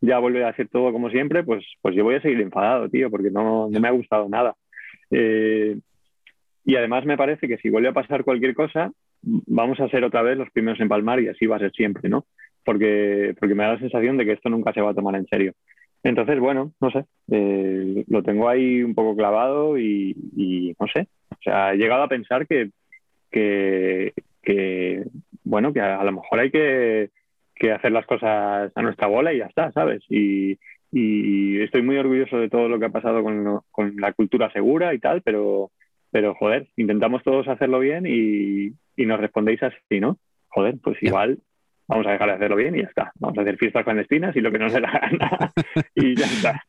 ya vuelve a ser todo como siempre, pues, pues yo voy a seguir enfadado, tío, porque no, me ha gustado nada. Eh, y además me parece que si vuelve a pasar cualquier cosa, vamos a ser otra vez los primeros en palmar y así va a ser siempre, ¿no? Porque, porque me da la sensación de que esto nunca se va a tomar en serio. Entonces, bueno, no sé, eh, lo tengo ahí un poco clavado y, no sé, o sea, he llegado a pensar que, que, bueno, que a, lo mejor hay que, que, hacer las cosas a nuestra bola y ya está, ¿sabes? Y, y estoy muy orgulloso de todo lo que ha pasado con, con la cultura segura y tal, pero, pero joder, intentamos todos hacerlo bien y, y nos respondéis así, ¿no? Joder, pues igual vamos a dejar de hacerlo bien y ya está. Vamos a hacer fiestas clandestinas y lo que nos dé la gana y ya está.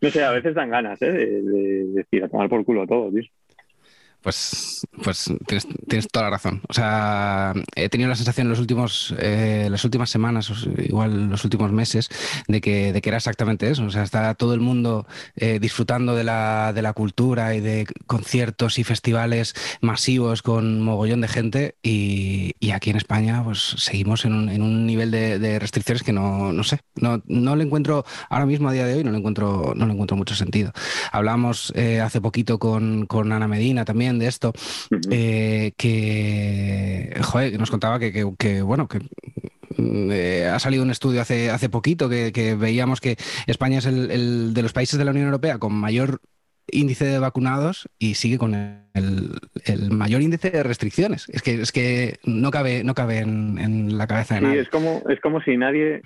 No sé, a veces dan ganas ¿eh? de, de, decir a tomar por culo todo, tío. Pues, pues tienes, toda la razón. O sea, he tenido la sensación en los últimos, eh, las últimas semanas, igual los últimos meses, de que, de que era exactamente eso. O sea, está todo el mundo eh, disfrutando de la, de la cultura y de conciertos y festivales masivos con mogollón de gente y, y aquí en España pues seguimos en un, en un nivel de, de, restricciones que no, no sé, no, no le encuentro, ahora mismo a día de hoy no le encuentro, no le encuentro mucho sentido. Hablamos eh, hace poquito con, con Ana Medina también de esto, eh, que, joder, nos contaba que, bueno, que mm, eh, ha salido un estudio hace, hace poquito que, veíamos que España es el, de los países de la Unión Europea con mayor índice de vacunados y sigue con el, mayor índice de restricciones. Es que, es que no cabe, no cabe en, la cabeza de nadie. Es como, es como si nadie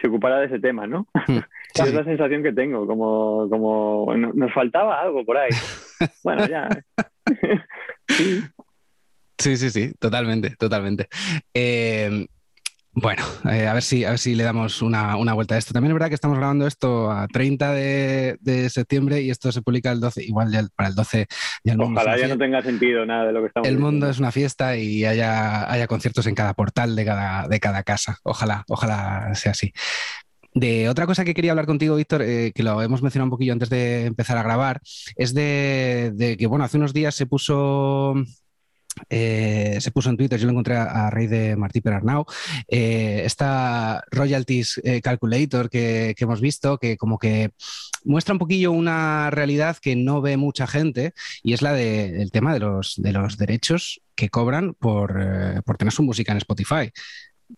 se ocupara de ese tema, ¿no? Hmm. es la sensación que tengo, como, como nos faltaba algo por ahí. bueno, ya. Sí. sí, sí, totalmente, totalmente. Eh, Bueno, eh, a, ver si, a ver si le damos una, vuelta a esto. También es verdad que estamos grabando esto a 30 de, septiembre y esto se publica el 12, igual ya para el 12 ya el Ojalá ya no tenga sentido nada de lo que estamos El mundo es una fiesta y haya, haya conciertos en cada portal de cada, de cada casa. Ojalá, ojalá sea así. De otra cosa que quería hablar contigo, Víctor, eh, que lo hemos mencionado un poquillo antes de empezar a grabar, es de, de que, bueno, hace unos días se puso eh, se puso en Twitter, yo lo encontré a, raíz de Martí Perarnau, eh, esta royalties calculator que, hemos visto, que como que muestra un poquillo una realidad que no ve mucha gente y es la del tema de los, de los derechos que cobran por, tener su música en Spotify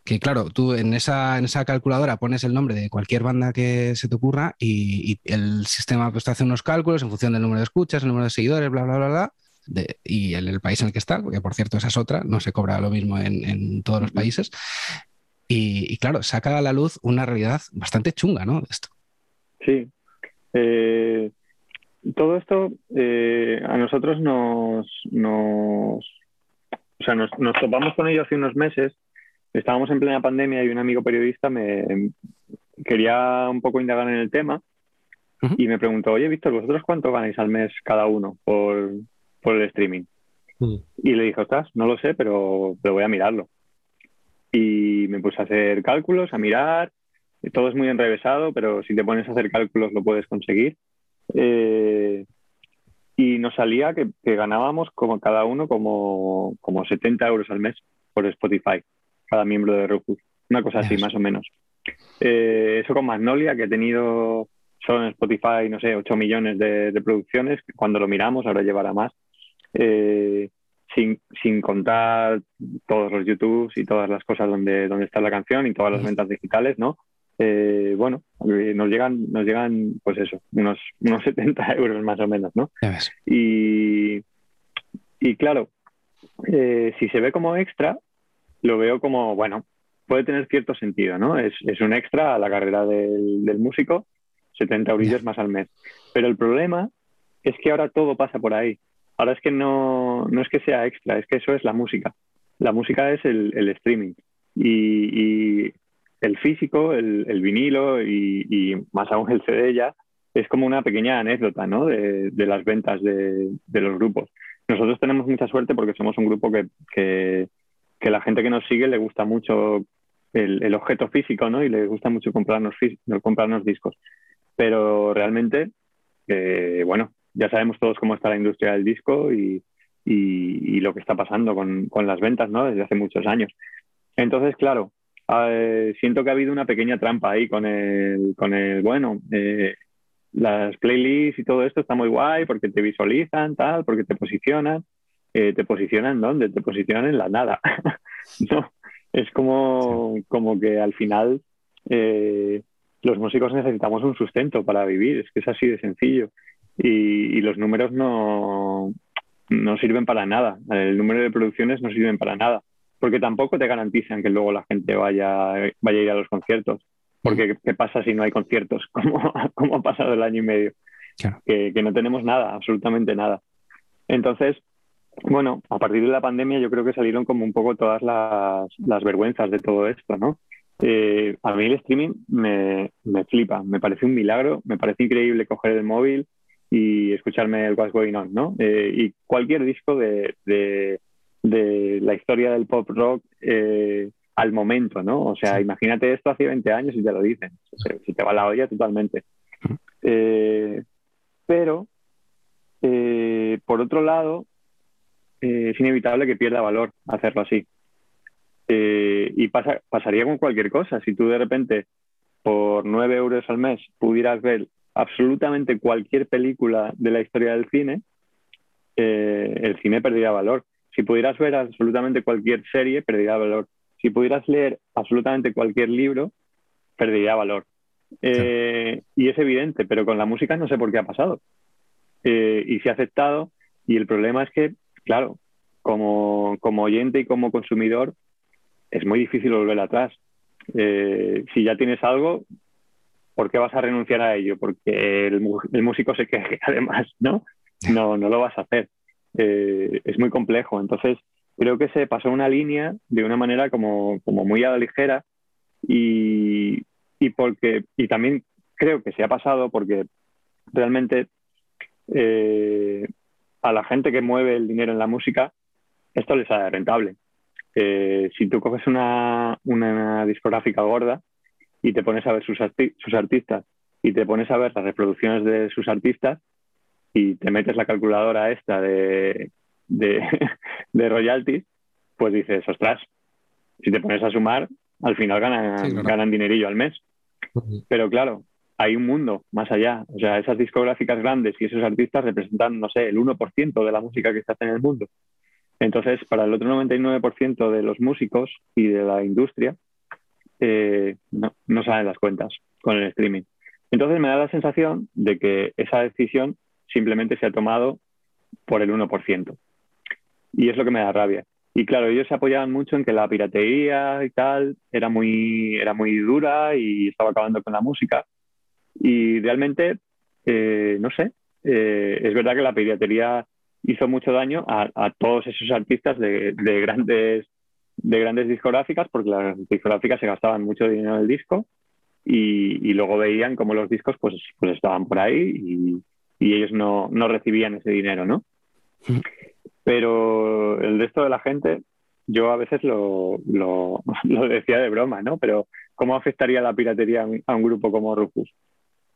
que claro, tú en esa, en esa calculadora pones el nombre de cualquier banda que se te ocurra y, el sistema pues, te hace unos cálculos en función del número de escuchas, el número de seguidores, bla, bla, bla, bla, y en el país en el que está, porque por cierto esa es otra, no se cobra lo mismo en, todos los países. Y, claro, saca a la luz una realidad bastante chunga, ¿no? Esto. Sí. Eh, todo esto eh, a nosotros nos, nos, o sea, nos, topamos con ello hace unos meses. Estábamos en plena pandemia y un amigo periodista me quería un poco indagar en el tema y me preguntó, oye, Víctor, ¿vosotros cuánto ganáis al mes cada uno por, por el streaming. Y le dije, ostras, no lo sé, pero, pero voy a mirarlo. Y me puse a hacer cálculos, a mirar. Todo es muy enrevesado, pero si te pones a hacer cálculos lo puedes conseguir. Eh, y nos salía que, ganábamos como cada uno como, como 70 euros al mes por Spotify, cada miembro de Roku. Una cosa así, más o menos. Eh, eso con Magnolia, que he tenido solo en Spotify, no sé, 8 millones de, de producciones. Cuando lo miramos, ahora llevará más. Eh, sin, sin, contar todos los YouTubes y todas las cosas donde, donde está la canción y todas las ventas digitales, ¿no? Eh, bueno, nos llegan, nos llegan, pues eso, unos, unos 70 euros más o menos, ¿no? Y, y claro, si se ve como extra, lo veo como, bueno, puede tener cierto sentido, ¿no? Es, es un extra a la carrera del, del músico, 70 euros más al mes. Pero el problema es que ahora todo pasa por ahí. Ahora es que no, no es que sea extra, es que eso es la música. La música es el, el streaming. Y, y, el físico, el, el vinilo y, y, más aún el CD ya, es como una pequeña anécdota ¿no? de, de las ventas de, de, los grupos. Nosotros tenemos mucha suerte porque somos un grupo que, que, que la gente que nos sigue le gusta mucho el, objeto físico ¿no? y le gusta mucho comprarnos, comprarnos discos. Pero realmente, eh, bueno, ya sabemos todos cómo está la industria del disco y, y, lo que está pasando con, con, las ventas ¿no? desde hace muchos años. Entonces, claro, eh, siento que ha habido una pequeña trampa ahí con el, con el bueno, eh, las playlists y todo esto está muy guay porque te visualizan, tal, porque te posicionan. Eh, ¿Te posicionan dónde? Te posicionan en la nada. no, es como, como que al final los músicos necesitamos un sustento para vivir, es que es así de sencillo y, los números no, no sirven para nada. El número de producciones no sirven para nada, porque tampoco te garantizan que luego la gente vaya, vaya a ir a los conciertos. Porque ¿qué pasa si no hay conciertos? como, como ha pasado el año y medio? Que, que, no tenemos nada, absolutamente nada. Entonces, bueno, a partir de la pandemia yo creo que salieron como un poco todas las, las vergüenzas de todo esto, ¿no? Eh, a mí el streaming me, me, flipa, me parece un milagro, me parece increíble coger el móvil, y escucharme el What's Going On, ¿no? Eh, y cualquier disco de, de, de, la historia del pop rock eh, al momento, ¿no? O sea, imagínate esto hace 20 años y te lo dicen. Si te va la olla totalmente. Pero, por otro lado, es inevitable que pierda valor hacerlo así. y pasa, pasaría con cualquier cosa. Si tú de repente, por 9 euros al mes, pudieras ver absolutamente cualquier película de la historia del cine, eh, el cine perdería valor. Si pudieras ver absolutamente cualquier serie, perdería valor. Si pudieras leer absolutamente cualquier libro, perdería valor. Eh, y es evidente, pero con la música no sé por qué ha pasado. Eh, y se ha aceptado. Y el problema es que, claro, como, oyente y como consumidor, es muy difícil volver atrás. si ya tienes algo, ¿por qué vas a renunciar a ello? Porque el, músico se queje, además, ¿no? No, no lo vas a hacer. Eh, es muy complejo. Entonces, creo que se pasó una línea de una manera como, muy a la ligera y, y, porque, y también creo que se ha pasado porque realmente eh, a la gente que mueve el dinero en la música, esto les sale rentable. Eh, si tú coges una, una, discográfica gorda y te pones a ver sus, sus artistas y te pones a ver las reproducciones de sus artistas y te metes la calculadora esta de, de, de royalties, pues dices, ostras, si te pones a sumar, al final ganan, ganan dinerillo al mes. Pero claro, hay un mundo más allá. O sea, esas discográficas grandes y esos artistas representan, no sé, el 1% de la música que se hace en el mundo. Entonces, para el otro 99% de los músicos y de la industria, eh, no, no las cuentas con el streaming. Entonces me da la sensación de que esa decisión simplemente se ha tomado por el 1%. Y es lo que me da rabia. Y claro, ellos se apoyaban mucho en que la piratería y tal era muy, era muy dura y estaba acabando con la música. Y realmente, eh, no sé, eh, es verdad que la piratería hizo mucho daño a, todos esos artistas de, grandes, de grandes discográficas, porque las discográficas se gastaban mucho dinero en el disco y, luego veían cómo los discos pues, pues estaban por ahí y, ellos no, no, recibían ese dinero, ¿no? Pero el resto de la gente, yo a veces lo, lo, lo decía de broma, ¿no? Pero ¿cómo afectaría la piratería a un grupo como Rufus?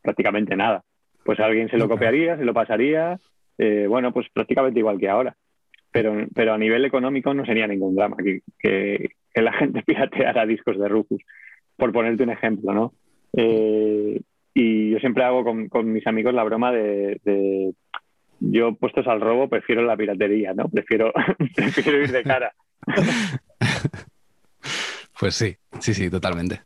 Prácticamente nada. Pues alguien se lo copiaría, se lo pasaría, eh, bueno, pues prácticamente igual que ahora. Pero, pero a nivel económico no sería ningún drama que, que, la gente pirateara discos de Rufus, por ponerte un ejemplo, ¿no? Eh, y yo siempre hago con, con, mis amigos la broma de, de, yo puestos al robo prefiero la piratería, ¿no? Prefiero, prefiero ir de cara. Pues sí, sí, sí, totalmente.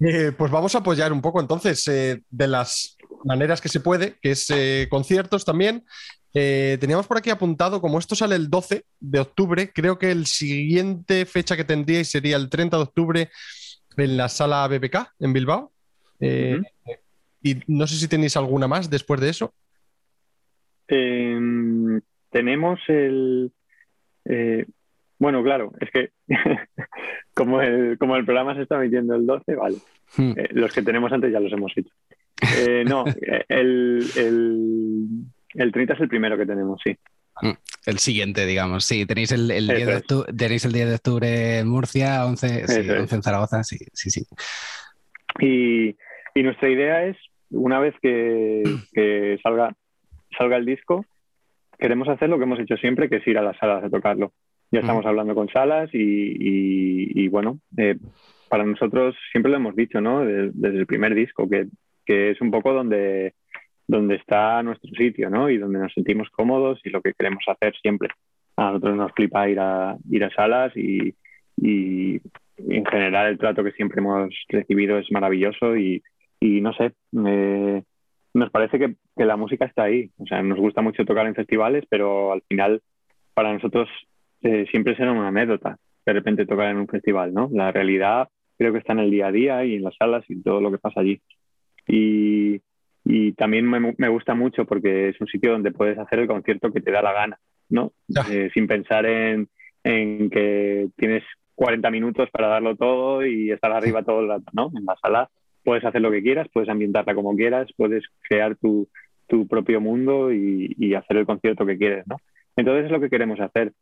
Eh, pues vamos a apoyar un poco entonces eh, de las maneras que se puede, que es eh, conciertos también. teníamos por aquí apuntado, como esto sale el 12 de octubre, creo que el siguiente fecha que tendríais sería el 30 de octubre en la sala BBK en Bilbao. Y no sé si tenéis alguna más después de eso. Em, tenemos el... Bueno, claro, es que como, el, como el programa se está emitiendo el 12, vale. Hmm. Eh, los que tenemos antes ya los hemos hecho. Eh, no, eh, el, el, 30 es el primero que tenemos, sí. Hmm. El siguiente, digamos. Sí, tenéis el, el día, de octubre, tenéis el día de octubre en Murcia, 11, sí, 11 en Zaragoza, sí, sí, sí. Y, y nuestra idea es, una vez que, que, salga, salga el disco, queremos hacer lo que hemos hecho siempre, que es ir a las salas a tocarlo. Ya estamos hablando con salas y, bueno, eh, para nosotros siempre lo hemos dicho, ¿no? Desde, el primer disco, que, es un poco donde, donde está nuestro sitio, ¿no? Y donde nos sentimos cómodos y lo que queremos hacer siempre. A nosotros nos flipa ir a, ir a salas y, en general el trato que siempre hemos recibido es maravilloso y, no sé, nos parece que, que, la música está ahí. O sea, nos gusta mucho tocar en festivales, pero al final para nosotros eh, siempre será una anécdota de repente tocar en un festival, ¿no? La realidad creo que está en el día a día y en las salas y todo lo que pasa allí. Y, también me, gusta mucho porque es un sitio donde puedes hacer el concierto que te da la gana, ¿no? Eh, sin pensar en, que tienes 40 minutos para darlo todo y estar arriba todo el rato, ¿no? En la sala puedes hacer lo que quieras, puedes ambientarla como quieras, puedes crear tu, propio mundo y, y, hacer el concierto que quieres, ¿no? Entonces es lo que queremos hacer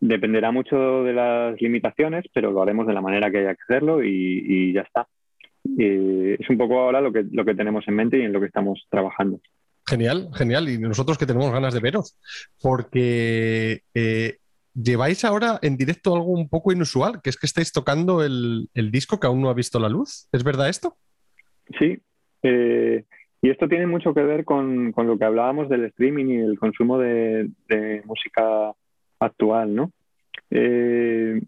dependerá mucho de las limitaciones, pero lo haremos de la manera que haya que hacerlo y, ya está. es un poco ahora lo que, lo que tenemos en mente y en lo que estamos trabajando. Genial, genial. Y nosotros que tenemos ganas de veros, porque eh, lleváis ahora en directo algo un poco inusual, que es que estáis tocando el, disco que aún no ha visto la luz. ¿Es verdad esto? Sí. Eh, y esto tiene mucho que ver con, lo que hablábamos del streaming y el consumo de música actual, ¿no? Eh,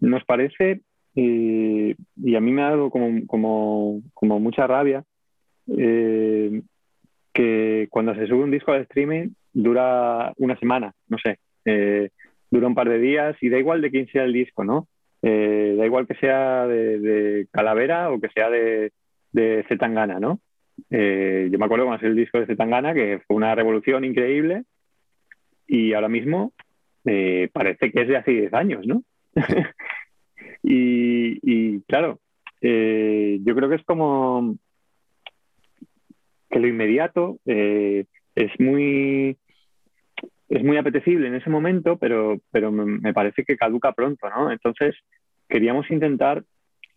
nos parece, y a mí me ha dado como, mucha rabia, eh, que cuando se sube un disco de streaming dura una semana, no sé, eh, dura un par de días y da igual de quién sea el disco, ¿no? da igual que sea de, Calavera o que sea de, de Zetangana, ¿no? yo me acuerdo cuando el disco de Zetangana, que fue una revolución increíble, y ahora mismo eh, parece que es de hace 10 años, ¿no? y, claro, eh, yo creo que es como que lo inmediato es muy es muy apetecible en ese momento, pero, pero me, parece que caduca pronto, ¿no? Entonces, queríamos intentar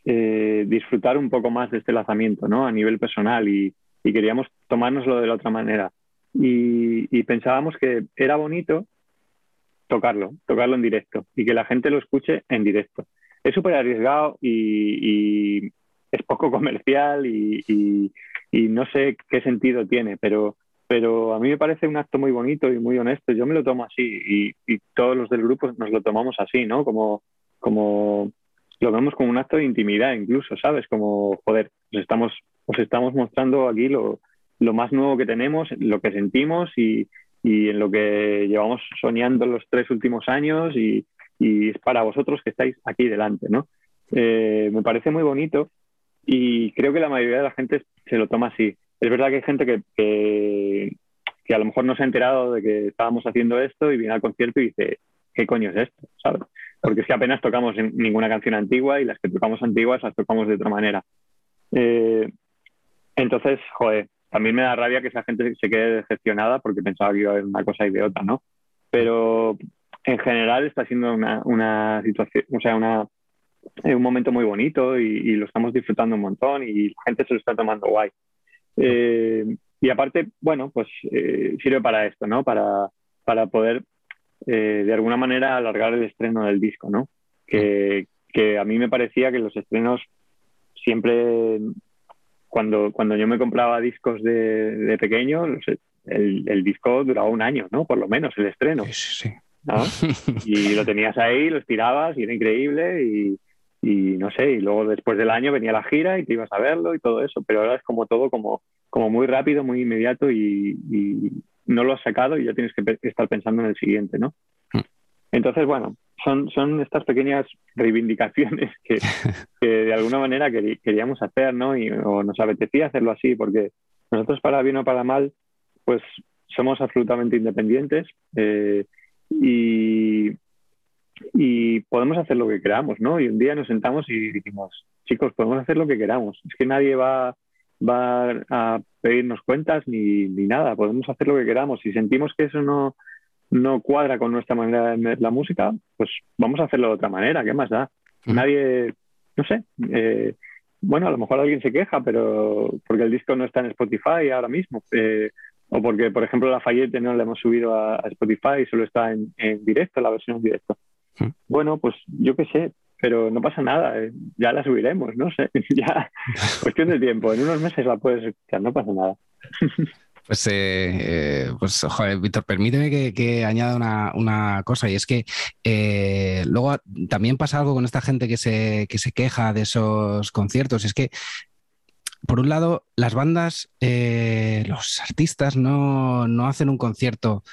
disfrutar un poco más de este lanzamiento, ¿no? A nivel personal y queríamos tomárnoslo de la otra manera. Y, pensábamos que era bonito tocarlo, tocarlo en directo y que la gente lo escuche en directo. Es súper arriesgado y, es poco comercial y, no sé qué sentido tiene, pero, pero a mí me parece un acto muy bonito y muy honesto. Yo me lo tomo así y, todos los del grupo nos lo tomamos así, ¿no? Como, como lo vemos como un acto de intimidad incluso, ¿sabes? Como, joder, estamos os estamos mostrando aquí lo, más nuevo que tenemos, lo que sentimos y, en lo que llevamos soñando los tres últimos años y, es para vosotros que estáis aquí delante, ¿no? Eh, me parece muy bonito y creo que la mayoría de la gente se lo toma así. Es verdad que hay gente que, que, a lo mejor no se ha enterado de que estábamos haciendo esto y viene al concierto y dice, ¿qué coño es esto? ¿sabes? Porque es que apenas tocamos ninguna canción antigua y las que tocamos antiguas las tocamos de otra manera. Eh, entonces, joder, también me da rabia que esa gente se quede decepcionada porque pensaba que iba a haber una cosa y de otra, ¿no? Pero en general está siendo una, situación, o sea, una, un momento muy bonito y, lo estamos disfrutando un montón y la gente se lo está tomando guay. Eh, y aparte, bueno, pues eh, sirve para esto, ¿no? Para, para poder eh, de alguna manera alargar el estreno del disco, ¿no? Que, que a mí me parecía que los estrenos siempre cuando, cuando yo me compraba discos de, pequeño, el, disco duraba un año, ¿no? Por lo menos el estreno. Sí, sí. Y lo tenías ahí, lo estirabas y era increíble y, y, no sé, y luego después del año venía la gira y te ibas a verlo y todo eso, pero ahora es como todo como, como muy rápido, muy inmediato y, y no lo has sacado y ya tienes que estar pensando en el siguiente, ¿no? Mm. Entonces, bueno, son, son estas pequeñas reivindicaciones que, de alguna manera queríamos hacer, ¿no? Y, o nos apetecía hacerlo así, porque nosotros, para bien o para mal, pues somos absolutamente independientes eh, y, y podemos hacer lo que queramos, ¿no? Y un día nos sentamos y dijimos, chicos, podemos hacer lo que queramos. Es que nadie va, va a pedirnos cuentas ni, ni nada, podemos hacer lo que queramos. Si sentimos que eso no no cuadra con nuestra manera de ver la música, pues vamos a hacerlo de otra manera, ¿qué más da? Nadie, no sé, eh, bueno, a lo mejor alguien se queja, pero porque el disco no está en Spotify ahora mismo, eh, o porque, por ejemplo, la Fayette no la hemos subido a, Spotify y solo está en, directo, la versión en directo. Bueno, pues yo qué sé, pero no pasa nada, eh, ya la subiremos, no sé, ya, cuestión de tiempo, en unos meses la puedes escuchar, no pasa nada. Pues, eh, eh, pues joder, Víctor, permíteme que, añada una, cosa y es que eh, luego también pasa algo con esta gente que se, que se queja de esos conciertos. Es que, por un lado, las bandas, los artistas no, no hacen un concierto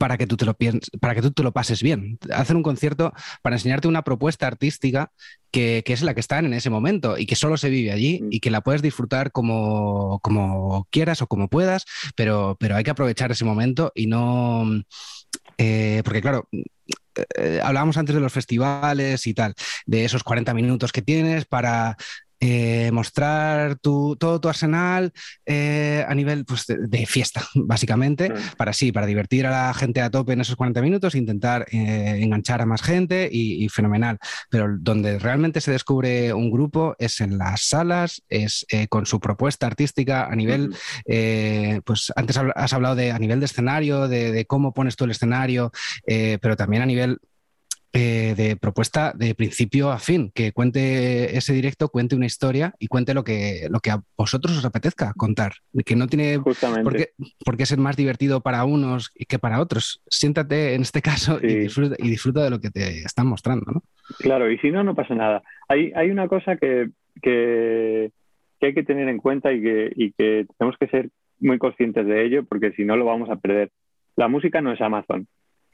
para que tú te lo para que tú te lo pases bien. Hacen un concierto para enseñarte una propuesta artística que, es la que están en ese momento y que solo se vive allí mm. y que la puedes disfrutar como, como quieras o como puedas, pero, pero hay que aprovechar ese momento y no. Eh, porque, claro, eh, hablábamos antes de los festivales y tal, de esos 40 minutos que tienes para eh, mostrar tu, todo tu arsenal eh, a nivel pues, de, fiesta, básicamente, para sí, para divertir a la gente a tope en esos 40 minutos, intentar eh, enganchar a más gente y, fenomenal. Pero donde realmente se descubre un grupo es en las salas, es con su propuesta artística a nivel, pues antes has hablado de a nivel de escenario, de, de cómo pones tú el escenario, pero también a nivel eh, de propuesta de principio a fin, que cuente ese directo, cuente una historia y cuente lo que, lo que a vosotros os apetezca contar, que no tiene por qué, por qué, ser más divertido para unos que para otros. Siéntate en este caso y, disfruta, de lo que te están mostrando. ¿no? Claro, y si no, no pasa nada. Hay, hay una cosa que, que, hay que tener en cuenta y que, y que tenemos que ser muy conscientes de ello, porque si no lo vamos a perder. La música no es Amazon.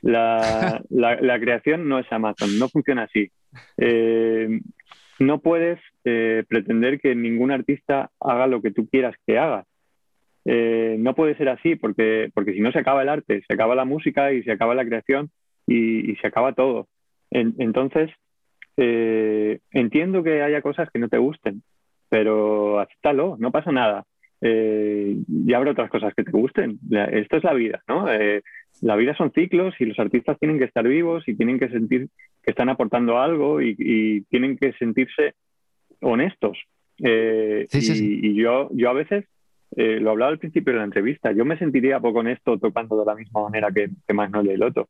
La, la, creación no es Amazon, no funciona así. Eh, no puedes eh, pretender que ningún artista haga lo que tú quieras que haga. eh, no puede ser así porque, porque si no se acaba el arte, se acaba la música y se acaba la creación y, se acaba todo. entonces, eh, entiendo que haya cosas que no te gusten, pero acéptalo, no pasa nada. Eh, y habrá otras cosas que te gusten. Esto es la vida, ¿no? la vida son ciclos y los artistas tienen que estar vivos y tienen que sentir que están aportando algo y, tienen que sentirse honestos. y, yo, yo a veces eh, lo hablaba al principio de la entrevista, yo me sentiría poco honesto tocando de la misma manera que, que Magnolia y Loto.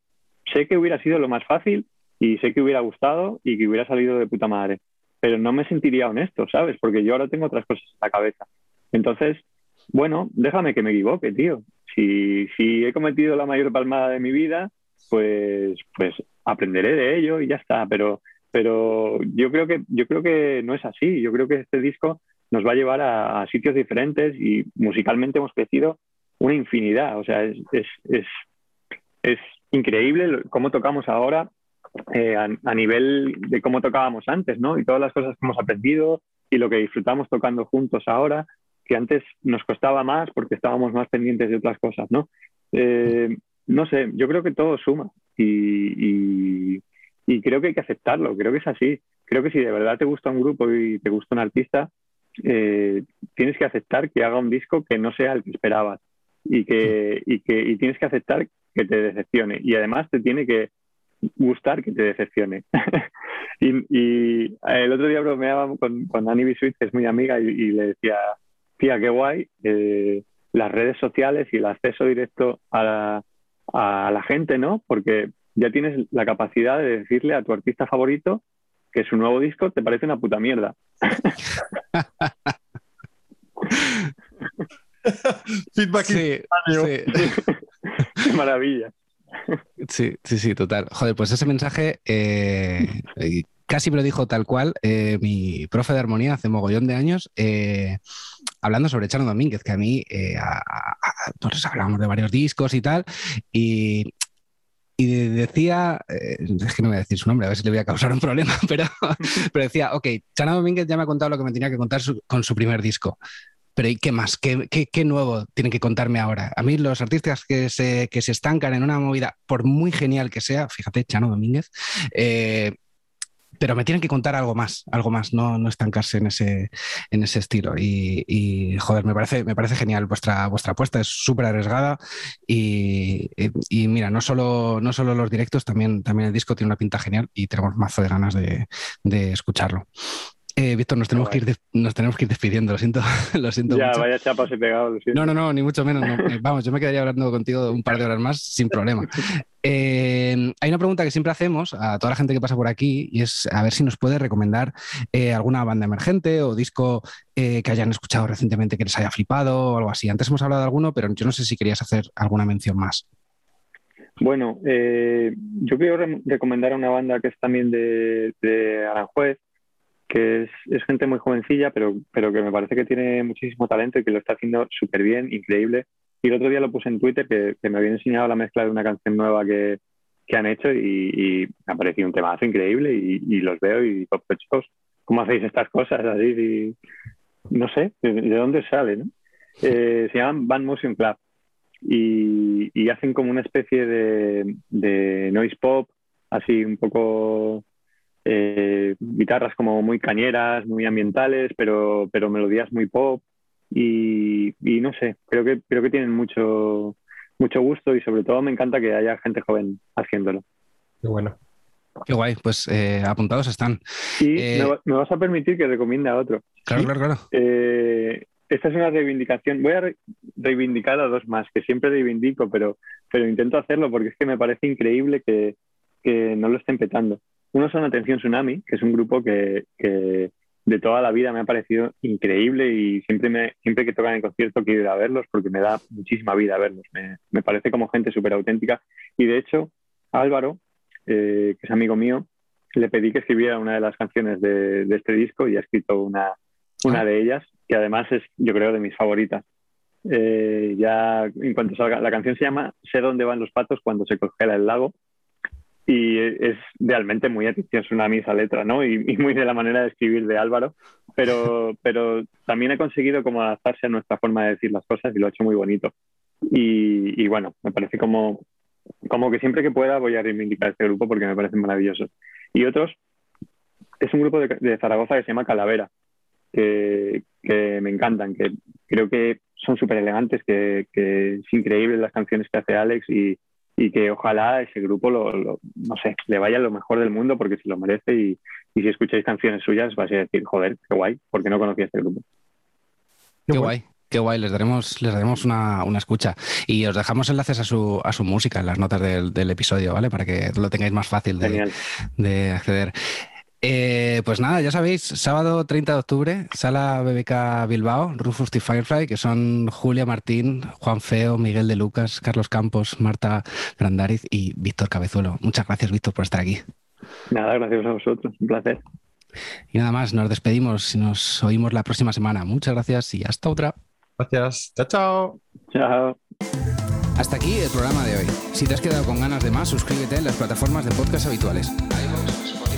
Sé que hubiera sido lo más fácil y sé que hubiera gustado y que hubiera salido de puta madre, pero no me sentiría honesto, ¿sabes? Porque yo ahora tengo otras cosas en la cabeza. Entonces, bueno, déjame que me equivoque, tío. Si, si he cometido la mayor palmada de mi vida, pues, pues aprenderé de ello y ya está. Pero, pero yo creo que yo creo que no es así. Yo creo que este disco nos va a llevar a, sitios diferentes y musicalmente hemos crecido una infinidad. O sea, es, increíble cómo tocamos ahora eh, a, nivel de cómo tocábamos antes, ¿no? Y todas las cosas que hemos aprendido y lo que disfrutamos tocando juntos ahora, que antes nos costaba más porque estábamos más pendientes de otras cosas, ¿no? Eh, no sé, yo creo que todo suma y, y creo que hay que aceptarlo, creo que es así. Creo que si de verdad te gusta un grupo y te gusta un artista, eh, tienes que aceptar que haga un disco que no sea el que esperabas y que, y que y tienes que aceptar que te decepcione y además te tiene que gustar que te decepcione. y, el otro día bromeaba con, con Annie Bisuit, que es muy amiga, y, le decía, tía, qué guay, eh, las redes sociales y el acceso directo a la, a la gente, ¿no? Porque ya tienes la capacidad de decirle a tu artista favorito que su nuevo disco te parece una puta mierda. Feedback sí, Qué maravilla. Sí, sí, sí, total. Joder, pues ese mensaje eh, casi me lo dijo tal cual eh, mi profe de armonía hace mogollón de años, eh, hablando sobre Chano Domínguez, que a mí pues hablamos de varios discos y tal, y y decía, eh, es que no voy a decir su nombre, a ver si le voy a causar un problema, pero, pero decía, ok, Chana Domínguez ya me ha contado lo que me tenía que contar con su primer disco. Pero ¿y qué más? ¿Qué, qué, nuevo tiene que contarme ahora? A mí los artistas que se, que se estancan en una movida, por muy genial que sea, fíjate, Chano Domínguez, eh, pero me tienen que contar algo más, algo más, no, no estancarse en ese, en ese estilo. Y, joder, me parece, me parece genial vuestra, vuestra apuesta, es súper arriesgada y, mira, no solo, no solo los directos, también, también el disco tiene una pinta genial y tenemos mazo de ganas de, de escucharlo. Eh, Víctor, nos tenemos, que ir nos tenemos que ir despidiendo, lo siento. lo siento ya, vaya chapas he pegado. Lo no, no, no, ni mucho menos. Eh, vamos, yo me quedaría hablando contigo un par de horas más sin problema. Eh, hay una pregunta que siempre hacemos a toda la gente que pasa por aquí y es a ver si nos puede recomendar alguna banda emergente o disco que hayan escuchado recientemente que les haya flipado o algo así. Antes hemos hablado de alguno, pero yo no sé si querías hacer alguna mención más. Bueno, yo quiero recomendar a una banda que es también de, de Aranjuez, que es, gente muy jovencilla, pero, pero que me parece que tiene muchísimo talento y que lo está haciendo súper bien, increíble. Y el otro día lo puse en Twitter que, me habían enseñado la mezcla de una canción nueva que, que han hecho y, me ha parecido un temazo increíble y, los veo y digo, pues chicos, ¿cómo hacéis estas cosas así? no sé, ¿de, dónde sale? ¿no? Eh, se llaman Band Motion Club y, hacen como una especie de, de noise pop, así un poco eh, guitarras como muy cañeras, muy ambientales, pero, pero melodías muy pop. Y, no sé, creo que, creo que tienen mucho, mucho gusto y sobre todo me encanta que haya gente joven haciéndolo. Qué bueno. Qué guay, pues eh, apuntados están. Y eh, me, vas a permitir que recomiende a otro. Claro, claro, claro. esta es una reivindicación. Voy a reivindicar a dos más, que siempre reivindico, pero, pero intento hacerlo porque es que me parece increíble que, que no lo estén petando. Uno son Atención Tsunami, que es un grupo que, de toda la vida me ha parecido increíble y siempre, me, siempre que tocan en concierto quiero ir a verlos porque me da muchísima vida verlos. Me, parece como gente súper auténtica. Y de hecho, Álvaro, eh, que es amigo mío, le pedí que escribiera una de las canciones de, este disco y ha escrito una, una ah. de ellas, que además es, yo creo, de mis favoritas. Eh, ya en cuanto salga, la canción se llama Sé dónde van los patos cuando se congela el lago y es realmente muy mí esa letra, ¿no? Y, muy de la manera de escribir de Álvaro, pero, pero también ha conseguido como adaptarse a nuestra forma de decir las cosas y lo ha hecho muy bonito. Y, bueno, me parece como, como que siempre que pueda voy a reivindicar este grupo porque me parece maravilloso. Y otros, es un grupo de, Zaragoza que se llama Calavera, que, que me encantan, que creo que son súper elegantes, que, que es increíble las canciones que hace Alex y, y que ojalá ese grupo lo, no sé, le vaya lo mejor del mundo porque se lo merece y, si escucháis canciones suyas vais a decir, joder, qué guay, porque no conocía este grupo. Qué guay. Qué guay, les daremos, les daremos una, escucha. Y os dejamos enlaces a su, a su música en las notas del, episodio, ¿vale? Para que lo tengáis más fácil de, de acceder. Eh, pues nada, ya sabéis, sábado 30 de octubre, sala BBK Bilbao, Rufus y Firefly, que son Julia Martín, Juan Feo, Miguel de Lucas, Carlos Campos, Marta Grandariz y Víctor Cabezuelo. Muchas gracias, Víctor, por estar aquí. Nada, gracias a vosotros, un placer. Y nada más, nos despedimos y nos oímos la próxima semana. Muchas gracias y hasta otra. Gracias. Chao, chao. Chao. Hasta aquí el programa de hoy. Si te has quedado con ganas de más, suscríbete en las plataformas de podcast habituales